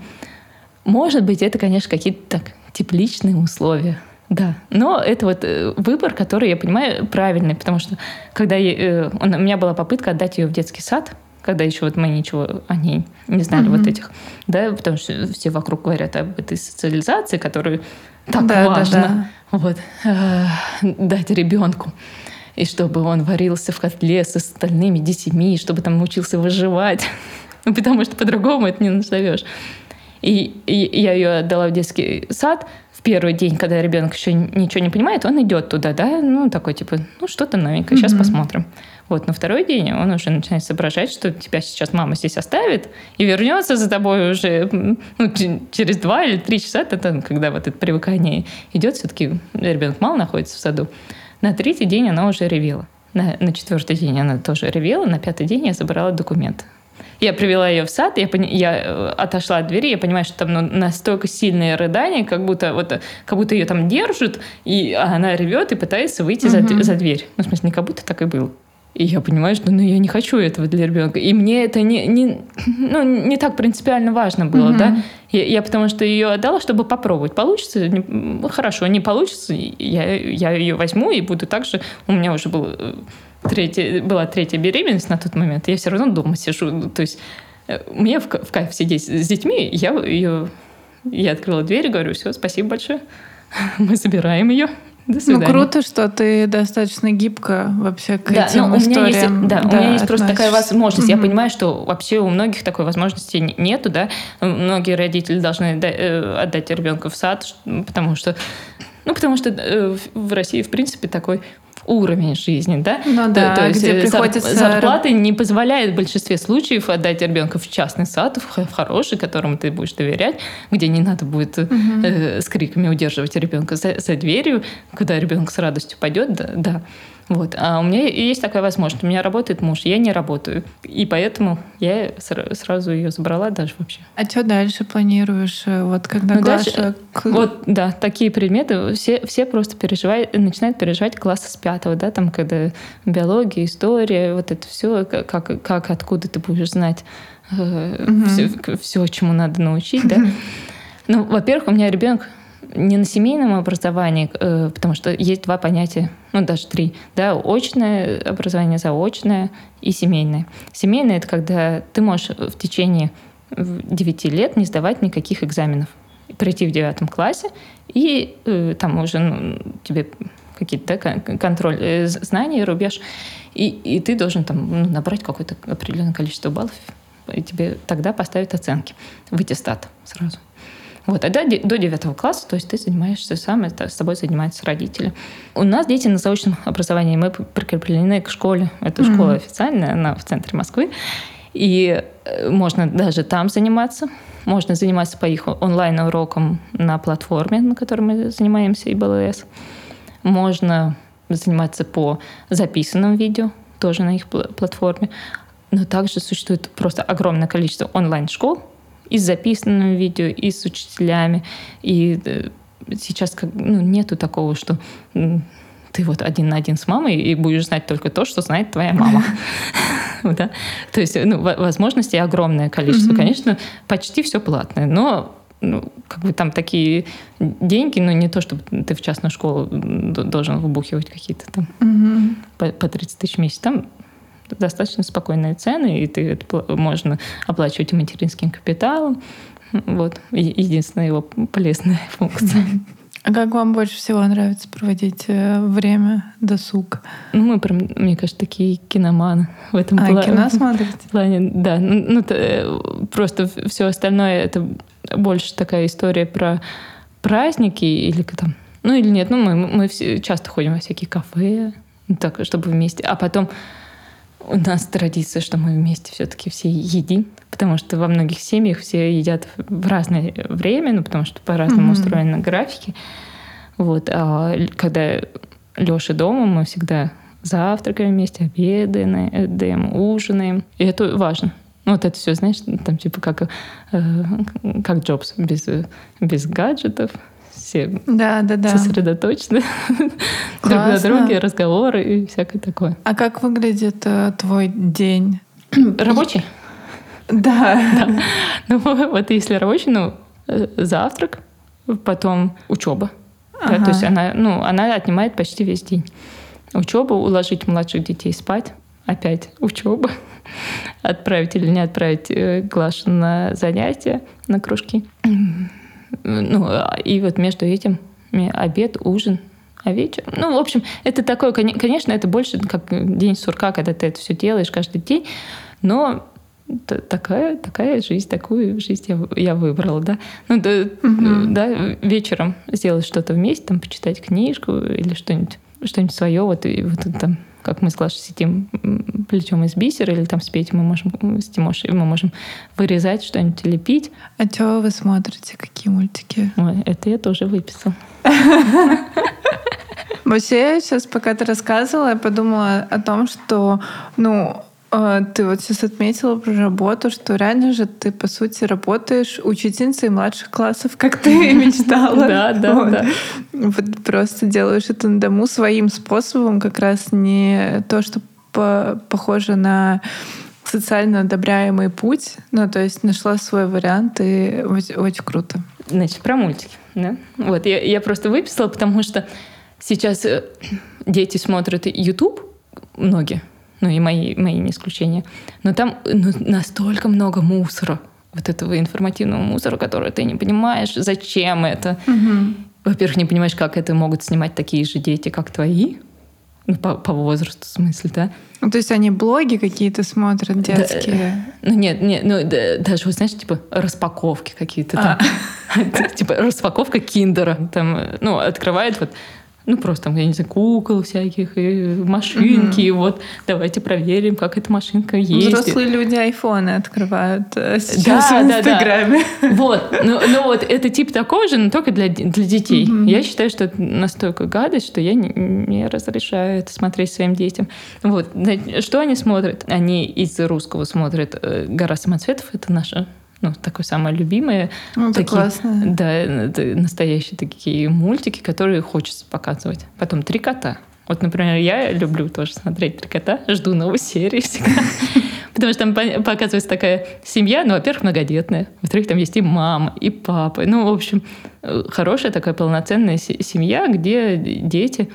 B: Может быть, это, конечно, какие-то так тепличные условия. Да, но это вот э, выбор, который, я понимаю, правильный, потому что когда я, э, у меня была попытка отдать ее в детский сад, когда еще вот мы ничего о ней не знали, mm-hmm. вот этих, да, потому что все вокруг говорят об этой социализации, которую так да, важно да, да. вот э, дать ребенку и чтобы он варился в котле с остальными детьми, чтобы там научился выживать. *laughs* Ну, потому что по-другому это не назовешь. И, и я ее отдала в детский сад в первый день, когда ребенок еще ничего не понимает, он идет туда, да, ну такой типа, ну что-то новенькое, сейчас mm-hmm. посмотрим. Вот на второй день он уже начинает соображать, что тебя сейчас мама здесь оставит и вернется за тобой уже ну, через два или три часа, это, когда вот это привыкание идет, все-таки ребенок мало находится в саду. На третий день она уже ревела. На, на четвертый день она тоже ревела, на пятый день я забрала документ. Я привела ее в сад, я, пони... я э, отошла от двери, я понимаю, что там ну, настолько сильные рыдания, как будто, вот, как будто ее там держат, и она ревет и пытается выйти угу. за, за дверь. Ну, в смысле, не как будто так и было. И я понимаю, что ну, я не хочу этого для ребенка. И мне это не, не, ну, не так принципиально важно было, mm-hmm. да. Я, я потому что ее отдала, чтобы попробовать. Получится? Не, хорошо, не получится, я, я ее возьму и буду так же... У меня уже был э, третья, была третья беременность на тот момент, я все равно дома сижу. То есть э, мне в, в кайф сидеть с детьми, я ее... Я открыла дверь и говорю, все, спасибо большое. *laughs* Мы забираем ее. До
A: свидания. Ну, круто, что ты достаточно гибко вообще к да, этим
B: ну, у
A: меня
B: Есть, да, да, у меня есть просто такая возможность. Mm-hmm. Я понимаю, что вообще у многих такой возможности нету, да. Многие родители должны э, отдать ребенка в сад, потому что ну, потому что э, в России, в принципе, такой уровень жизни, да?
A: Ну да, то, то где есть приходится...
B: зарплаты не позволяет в большинстве случаев отдать ребенка в частный сад, в хороший, которому ты будешь доверять, где не надо будет угу. э, с криками удерживать ребенка за, за дверью, куда ребенок с радостью пойдет, да, да. Вот. А у меня есть такая возможность. У меня работает муж, я не работаю. И поэтому я сразу ее забрала даже вообще.
A: А что дальше планируешь? Э, вот когда ну,
B: Глаша... Дальше, вот, да, такие предметы. Все, все просто переживают, начинают переживать класса с пятого, да, там, когда биология, история, вот это все, как, как откуда ты будешь знать угу. все, все, чему надо научить, да. *laughs* Ну, во-первых, у меня ребенок не на семейном образовании, э, потому что есть два понятия, ну даже три, да, очное образование, заочное и семейное. Семейное — это когда ты можешь в течение 9 лет не сдавать никаких экзаменов, пройти в девятом классе, и э, там уже ну, тебе какие-то да, контроль э, знаний, рубеж, и, и ты должен там ну, набрать какое-то определенное количество баллов, и тебе тогда поставят оценки в аттестат сразу. Вот, а до, до 9 класса, то есть ты занимаешься сам, это с тобой занимаются родители. У нас дети на заочном образовании, мы прикреплены к школе. Это mm-hmm. школа официальная, она в центре Москвы. И э, можно даже там заниматься. Можно заниматься по их онлайн-урокам на платформе, на которой мы занимаемся, и БЛС. Можно заниматься по записанным видео, тоже на их платформе. Но также существует просто огромное количество онлайн-школ, и с записанным видео, и с учителями. И э, сейчас как, ну, нету такого, что ты вот один на один с мамой и будешь знать только то, что знает твоя мама. *laughs* *laughs* да? То есть ну, возможностей огромное количество. Конечно, почти все платное, но ну, как бы там такие деньги, но не то, чтобы ты в частную школу должен выбухивать какие-то там угу. по, по 30 тысяч в месяц. Там достаточно спокойные цены, и ты это можно оплачивать материнским капиталом. Вот единственная его полезная *laughs* функция.
A: А как вам больше всего нравится проводить э, время, досуг?
B: Ну, мы прям, мне кажется, такие киноманы в этом
A: а,
B: плане.
A: кино *laughs* смотрите?
B: плане, да. Ну, ну, э, просто все остальное это больше такая история про праздники или там, ну или нет, ну мы, мы все часто ходим во всякие кафе, так, чтобы вместе. А потом у нас традиция, что мы вместе все-таки все едим, потому что во многих семьях все едят в разное время, ну потому что по-разному mm-hmm. устроены графики. Вот, а когда Леша дома, мы всегда завтракаем вместе, обедаем, ужинаем. И это важно. Ну, вот это все, знаешь, там типа как, э, как Джобс, без, без гаджетов, все
A: да, да, да.
B: сосредоточены *laughs* друг на друге, разговоры и всякое такое.
A: А как выглядит э, твой день? *clears throat*
B: Рабочий?
A: Да. *laughs*
B: да. Ну, вот если рабочий, ну, э, завтрак, потом учеба. Ага. Да, то есть она, ну, она отнимает почти весь день. Учеба, уложить младших детей спать, опять учеба, *laughs* отправить или не отправить э, Глашу на занятия, на кружки. *clears throat* Ну, а, и вот между этим обед, ужин, а вечер. Ну, в общем, это такое, конечно, это больше как день сурка, когда ты это все делаешь каждый день, но такая, такая жизнь, такую жизнь я, я выбрала, да. Ну, да, угу. да, вечером сделать что-то вместе, там, почитать книжку или что-нибудь, что-нибудь свое, вот, и вот там как мы с Глашей сидим плечом из бисера, или там с Петей мы можем, с Тимошей, мы можем вырезать что-нибудь, лепить.
A: А что вы смотрите? Какие мультики?
B: Ой, это я тоже выписала.
A: Вообще, сейчас, пока ты рассказывала, я подумала о том, что, ну, ты вот сейчас отметила про работу, что реально же ты, по сути, работаешь учительницей младших классов, как ты мечтала. *laughs*
B: Да, да, да.
A: Вот просто делаешь это на дому своим способом, как раз не то, что похоже на социально одобряемый путь. Ну, то есть нашла свой вариант, и очень, очень круто.
B: Значит, про мультики. Да? Вот, я, я просто выписала, потому что сейчас э, дети смотрят YouTube, многие, ну и мои, мои не исключение. Но там ну, настолько много мусора, вот этого информативного мусора, который ты не понимаешь, зачем это. Угу. Во-первых, не понимаешь, как это могут снимать такие же дети, как твои. Ну, по, по возрасту, в смысле, да?
A: Ну, то есть они блоги какие-то смотрят детские?
B: Да, ну, нет, нет, ну, да, даже, вот, знаешь, типа распаковки какие-то там. А. *laughs* Типа распаковка киндера. Там, ну, открывает вот ну, просто там, я не знаю, кукол всяких, и машинки, угу. и вот давайте проверим, как эта машинка есть.
A: Взрослые люди айфоны открывают э, сейчас да, в Инстаграме.
B: Да, да. Вот, ну, ну вот это тип такого же, но только для, для детей. Угу. Я считаю, что это настолько гадость, что я не, не разрешаю это смотреть своим детям. Вот, что они смотрят? Они из русского смотрят э, «Гора самоцветов», это наша ну, такое самое любимое.
A: Ну, такие, классно.
B: Да, это настоящие такие мультики, которые хочется показывать. Потом «Три кота». Вот, например, я люблю тоже смотреть «Три кота», жду новой серии всегда. *laughs* Потому что там показывается такая семья, ну, во-первых, многодетная, во-вторых, там есть и мама, и папа. Ну, в общем, э, хорошая такая полноценная семья, где дети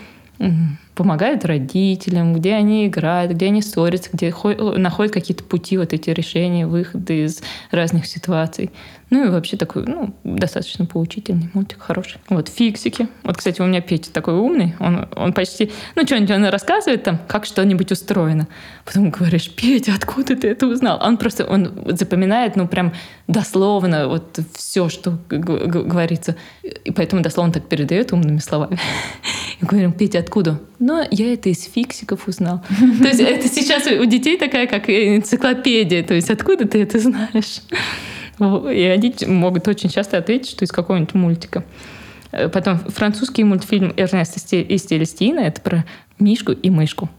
B: помогают родителям, где они играют, где они ссорятся, где находят какие-то пути, вот эти решения, выходы из разных ситуаций. Ну и вообще такой, ну, достаточно поучительный мультик, хороший. Вот, фиксики. Вот, кстати, у меня Петя такой умный, он, он почти, ну, что-нибудь он рассказывает там, как что-нибудь устроено. Потом говоришь, Петя, откуда ты это узнал? Он просто, он запоминает, ну, прям дословно вот все, что говорится. И поэтому дословно так передает умными словами. *laughs* И говорим, Петя, откуда? Но я это из фиксиков узнал. *laughs* То есть это сейчас у детей такая, как энциклопедия. То есть откуда ты это знаешь? И они могут очень часто ответить, что из какого-нибудь мультика. Э, потом французский мультфильм «Эрнест и Селестина» — это про Мишку и мышку.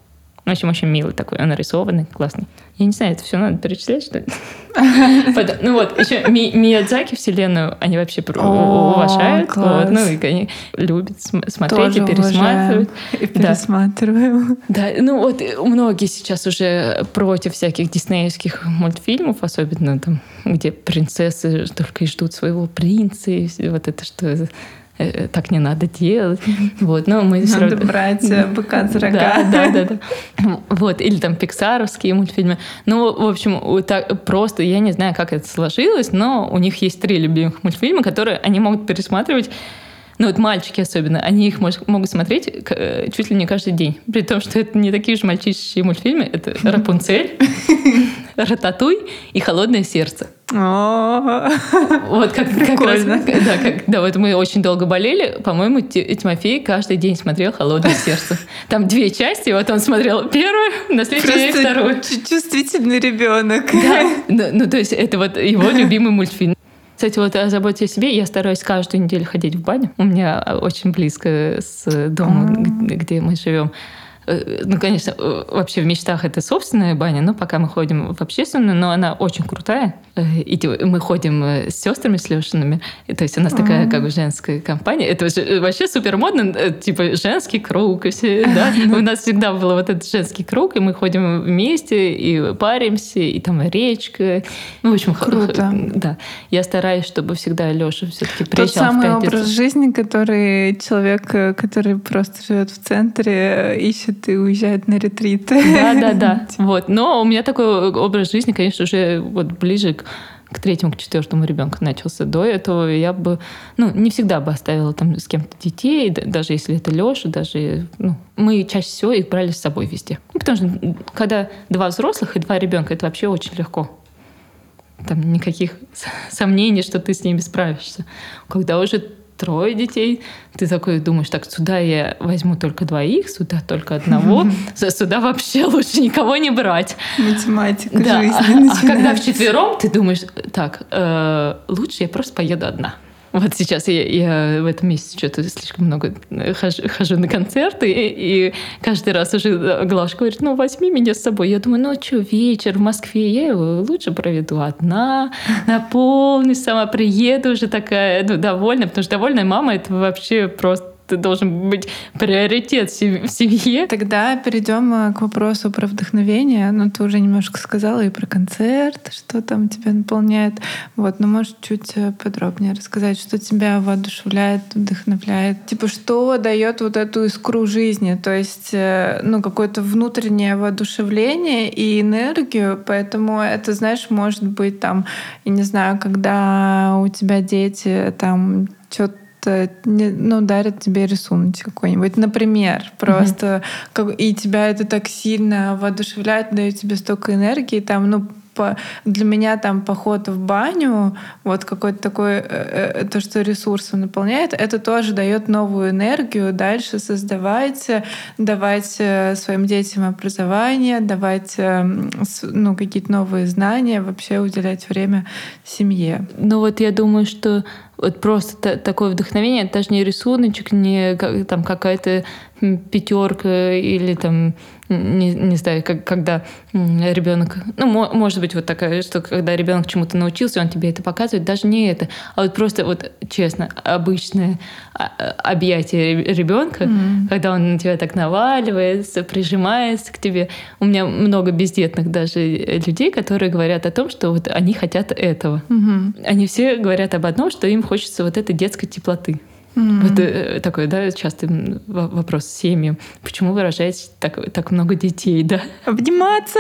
B: В общем, очень милый такой, он нарисованный, классный. Я не знаю, это все надо перечислять, что ли? *laughs* Ну вот, еще Миядзаки вселенную они вообще уважают. Ну и они любят смотреть и пересматривать.
A: И пересматриваем.
B: Да, ну вот многие сейчас уже против всяких диснеевских мультфильмов, особенно там, где принцессы только и ждут своего принца, и вот это что Э, так не надо делать. *laughs* Вот, но мы
A: надо равно... брать *laughs* э, быка за рога.
B: Да, да, да, *laughs* Вот, или там пиксаровские мультфильмы. Ну, в общем, так просто, я не знаю, как это сложилось, но у них есть три любимых мультфильма, которые они могут пересматривать ну вот мальчики особенно, они их мож, могут смотреть э, чуть ли не каждый день. При том, что это не такие же мальчишечьи мультфильмы. Это «Рапунцель», «Рататуй» и «Холодное сердце». Вот как, как раз, да, как, да, вот мы очень долго болели. По-моему, Тимофей каждый день смотрел «Холодное сердце». Там две части, вот он смотрел первую, на следующий день вторую.
A: Чувствительный ребенок.
B: Да, ну, ну то есть это вот его любимый мультфильм. Кстати, вот о заботе о себе я стараюсь каждую неделю ходить в баню. У меня очень близко с домом, где мы живем. Э, ну, конечно, э, вообще в мечтах это собственная баня, но пока мы ходим в общественную, но она очень крутая. Э, и мы ходим с сестрами, с Лешиными. То есть у нас такая как бы женская компания. Это вообще супер модно, типа женский круг. И все, да? *laughs* У нас всегда был вот этот женский круг, и мы ходим вместе, и паримся, и там речка. Ну, в общем,
A: круто.
B: Да. Я стараюсь, чтобы всегда Леша все-таки
A: приезжал Тот самый образ жизни, который человек, который просто живет в центре, ищет и уезжает на ретриты.
B: Да, да, да. Вот. Но у меня такой образ жизни, конечно, уже вот ближе к к третьему, к четвертому ребенку начался. До этого я бы, ну, не всегда бы оставила там с кем-то детей, даже если это Леша, даже, ну, мы чаще всего их брали с собой везде. Ну, потому что когда два взрослых и два ребенка, это вообще очень легко. Там никаких сомнений, что ты с ними справишься. Когда уже трое детей, ты такой думаешь, так, сюда я возьму только двоих, сюда только одного, *laughs* сюда вообще лучше никого не брать.
A: Математика да. жизни
B: А, а когда вчетвером, ты думаешь, так, э, лучше я просто поеду одна. Вот сейчас я, я в этом месяце что-то слишком много э, хожу, хожу на концерты, и, и каждый раз уже Глашка говорит, ну, возьми меня с собой. Я думаю, ну, что, вечер в Москве, я его лучше проведу одна, наполнюсь, сама приеду уже такая, ну, довольна, потому что довольная мама — это вообще просто ты должен быть приоритет в семье.
A: Тогда перейдем э, к вопросу про вдохновение. Ну, ты уже немножко сказала и про концерт, что там тебя наполняет. Вот, но можешь чуть э, подробнее рассказать, что тебя воодушевляет, вдохновляет? Типа, что дает вот эту искру жизни? То есть, э, ну, какое-то внутреннее воодушевление и энергию, поэтому это, знаешь, может быть там, я не знаю, когда у тебя дети там что-то ну, дарят тебе рисунок какой-нибудь, например, просто mm-hmm. как, и тебя это так сильно воодушевляет, дает тебе столько энергии, там, ну, по, для меня там поход в баню, вот какой-то такой, э, э, то, что ресурсом наполняет, это тоже дает новую энергию дальше создавать, давать э, своим детям образование, давать ну, какие-то новые знания, вообще уделять время семье.
B: Ну вот я думаю, что вот просто такое вдохновение, это даже не рисуночек, не там какая-то пятерка или там не, не знаю, как, когда ребенок, ну, может быть, вот такая, что когда ребенок чему-то научился, он тебе это показывает, даже не это, а вот просто вот честно, обычное а, объятие ребенка, mm-hmm. когда он на тебя так наваливается, прижимается к тебе. У меня много бездетных даже людей, которые говорят о том, что вот они хотят этого. Mm-hmm. Они все говорят об одном, что им хочется вот этой детской теплоты. Mm-hmm. Вот э, такой, да, частый вопрос с семьей. Почему вы рожаете так, так много детей, да?
A: Обниматься.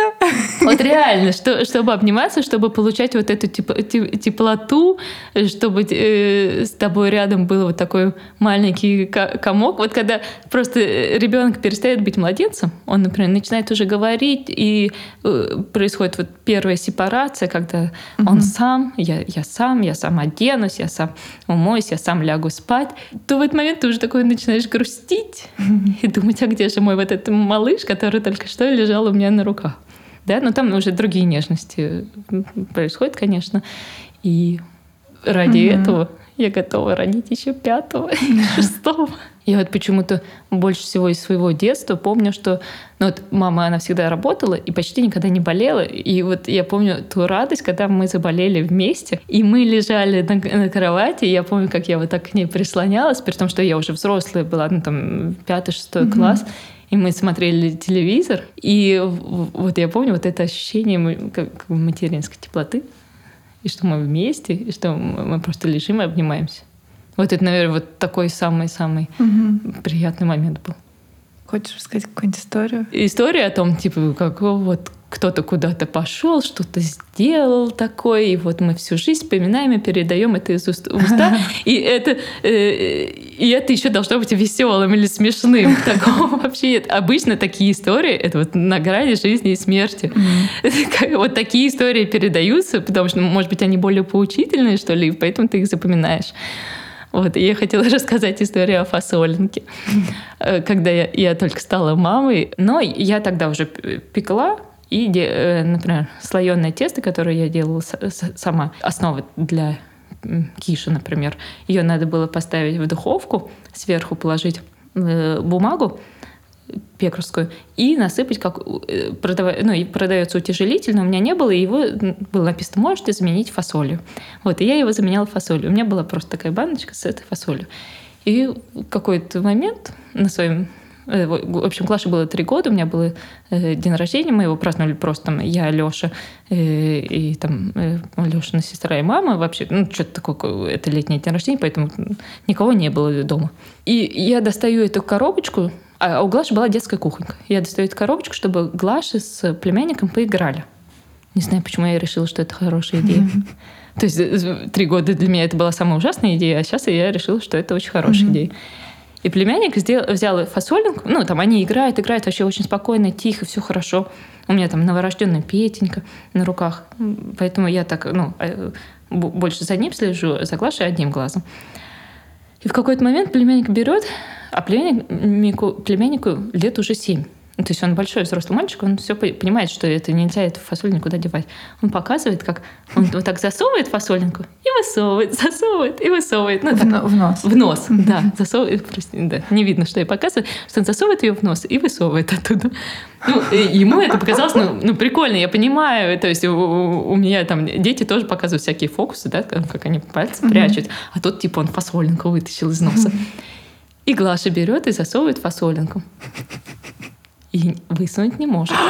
B: Вот реально, что, чтобы обниматься, чтобы получать вот эту теп, теп, теплоту, чтобы э, с тобой рядом был вот такой маленький комок. Вот когда просто ребенок перестает быть младенцем, он, например, начинает уже говорить, и э, происходит вот первая сепарация, когда mm-hmm. он сам, я, я сам, я сам оденусь, я сам умоюсь, я сам лягу спать то в этот момент ты уже такой начинаешь грустить и думать, а где же мой вот этот малыш, который только что лежал у меня на руках. Да, но там уже другие нежности происходят, конечно. И ради этого я готова родить еще пятого *laughs* шестого. Я вот почему-то больше всего из своего детства помню, что ну вот мама, она всегда работала и почти никогда не болела. И вот я помню ту радость, когда мы заболели вместе, и мы лежали на, на кровати, и я помню, как я вот так к ней прислонялась, при том, что я уже взрослая была, ну там пятый-шестой mm-hmm. класс, и мы смотрели телевизор, и вот я помню вот это ощущение как, материнской теплоты, и что мы вместе, и что мы просто лежим и обнимаемся. Вот это, наверное, вот такой самый-самый угу. приятный момент был.
A: Хочешь рассказать какую-нибудь историю?
B: История о том, типа, как вот кто-то куда-то пошел, что-то сделал такое, и вот мы всю жизнь вспоминаем и передаем это из уст в уста, и это, э, и это еще должно быть веселым или смешным. *laughs* Такого вообще нет. Обычно такие истории, это вот на грани жизни и смерти. *laughs* Вот такие истории передаются, потому что, может быть, они более поучительные, что ли, поэтому ты их запоминаешь. Вот, и я хотела *laughs* рассказать историю о фасолинке. Э, когда я, я только стала мамой, но я тогда уже пекла, и, э, например, слоеное тесто, которое я делала сама, основа для киши, например, ее надо было поставить в духовку, сверху положить э, бумагу пекарскую и насыпать, как э, продав... ну, и продается утяжелитель, но у меня не было, и его было написано, можете заменить фасолью. Вот, и я его заменяла фасолью. У меня была просто такая баночка с этой фасолью. И в какой-то момент на своем Э, в общем, Клаше было три года, у меня был э, день рождения, мы его праздновали просто там я, Леша и, и там Лешина сестра и мама. Вообще, ну, что-то такое, это летний день рождения, поэтому никого не было дома. И я достаю эту коробочку, а у Глаши была детская кухонька. Я достаю эту коробочку, чтобы Глаши с племянником поиграли. Не знаю, почему я решила, что это хорошая идея. То есть три года для меня это была самая ужасная идея, а сейчас я решила, что это очень хорошая идея. И племянник сделал, взял фасолинг, ну, там они играют, играют вообще очень спокойно, тихо, все хорошо. У меня там новорожденная Петенька на руках, поэтому я так, ну, э, больше за ним слежу, за Глашей одним глазом. И в какой-то момент племянник берет, а племяннику, племяннику лет уже семь. Ну, то есть он большой взрослый мальчик, он все понимает, что это нельзя эту фасоль никуда девать. Он показывает, как он вот так засовывает фасолинку и высовывает, засовывает и высовывает.
A: Ну, в, так, в нос.
B: В нос, да. Засовывает, прости, да. Не видно, что я показываю, что он засовывает ее в нос и высовывает оттуда. Ну, ему это показалось, ну, ну, прикольно, я понимаю. То есть у, у меня там дети тоже показывают всякие фокусы, да, как они пальцы прячут. А тут типа он фасолинку вытащил из носа. *laughs* И Глаша берет и засовывает фасолинку и высунуть не может. *gasps*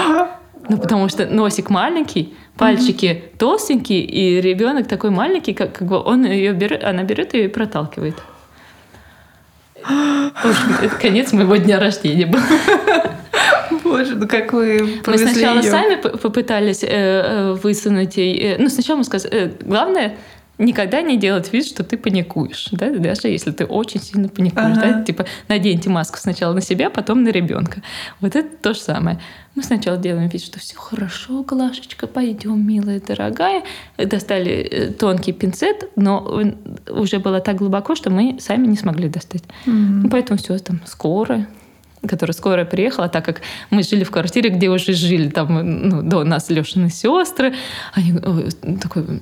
B: Ну, потому что носик маленький, пальчики mm-hmm. толстенькие, и ребенок такой маленький, как, как бы он ее берет, она берет ее и проталкивает. *gasps* Общем, это конец моего дня рождения был. *laughs*
A: Боже, ну как вы
B: Мы сначала ее? сами попытались э, э, высунуть ей. Э, ну, сначала мы сказали, э, главное никогда не делать вид, что ты паникуешь, да, даже если ты очень сильно паникуешь, ага. да, типа наденьте маску сначала на себя, потом на ребенка. Вот это то же самое. Мы сначала делаем вид, что все хорошо, Глашечка, пойдем, милая, дорогая. Достали э, тонкий пинцет, но уже было так глубоко, что мы сами не смогли достать. Mm-hmm. Ну, поэтому все там скоро, которая скоро приехала, так как мы жили в квартире, где уже жили там ну, до нас Лешины сестры. Они такой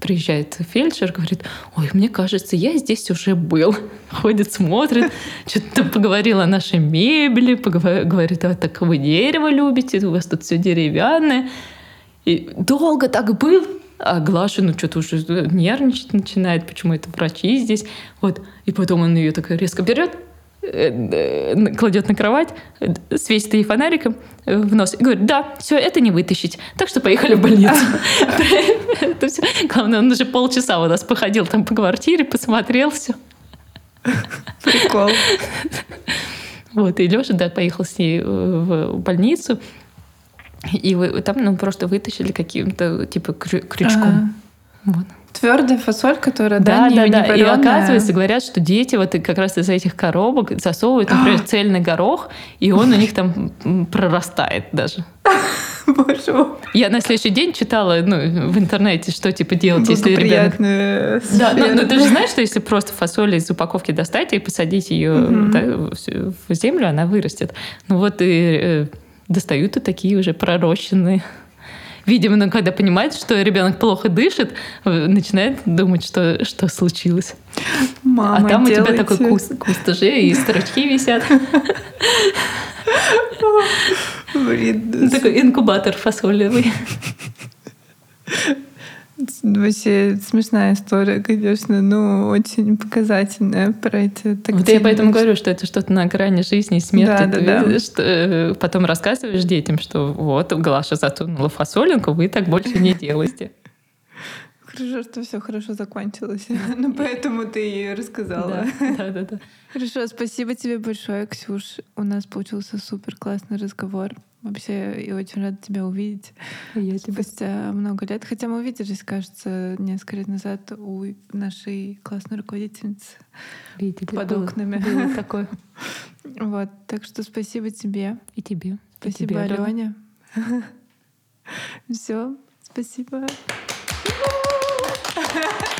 B: приезжает фельдшер, говорит, ой, мне кажется, я здесь уже был. *laughs* Ходит, смотрит, что-то поговорил о нашей мебели, говорит, а так вы дерево любите, у вас тут все деревянное. И долго так был, а Глаша, ну, что-то уже нервничать начинает, почему это врачи здесь. Вот. И потом он ее так резко берет, кладет на кровать, светит ей фонариком в нос и говорит, да, все, это не вытащить. Так что поехали в больницу. *laughs* Главное, он уже полчаса у нас походил там по квартире, посмотрел все.
A: Прикол.
B: Вот, и Леша, да, поехал с ней в больницу, и там, ну, просто вытащили каким-то, типа, крючком.
A: Вот. Твердая фасоль, которая, да, да, не, да, да.
B: И оказывается, говорят, что дети вот как раз из этих коробок засовывают, например, *gasps* цельный горох, и он у них там прорастает даже. *laughs*
A: Боже мой.
B: Я на следующий день читала ну, в интернете, что типа делать, если ребенок... Да, но, но ты же знаешь, что если просто фасоль из упаковки достать и посадить ее угу. в землю, она вырастет. Ну вот и э, достают и такие уже пророщенные видимо, когда понимает, что ребенок плохо дышит, начинает думать, что, что случилось.
A: Мама,
B: а там
A: делайте.
B: у тебя такой куст, куст уже, и строчки висят. Такой инкубатор фасолевый.
A: Вообще смешная история, конечно, но очень показательная про эти
B: Вот я поэтому говорю, что это что-то на грани жизни и смерти. Да, да, да. Что, э, потом рассказываешь детям, что вот Глаша затонула фасолинку, вы так больше не делаете.
A: Хорошо, что все хорошо закончилось. *laughs* Ну, поэтому ты ее рассказала.
B: Да, да, да.
A: Хорошо, спасибо тебе большое, Ксюш. У нас получился супер классный разговор. Вообще, и очень рада тебя увидеть.
B: Я тебя.
A: Спустя много лет. Хотя мы увиделись, кажется, несколько лет назад у нашей классной руководительницы
B: Видели,
A: под
B: было,
A: окнами.
B: Было такое. *laughs*
A: Вот. Так что спасибо тебе.
B: И тебе.
A: Спасибо,
B: и тебе,
A: Алене. *laughs* Все. Спасибо. *laughs*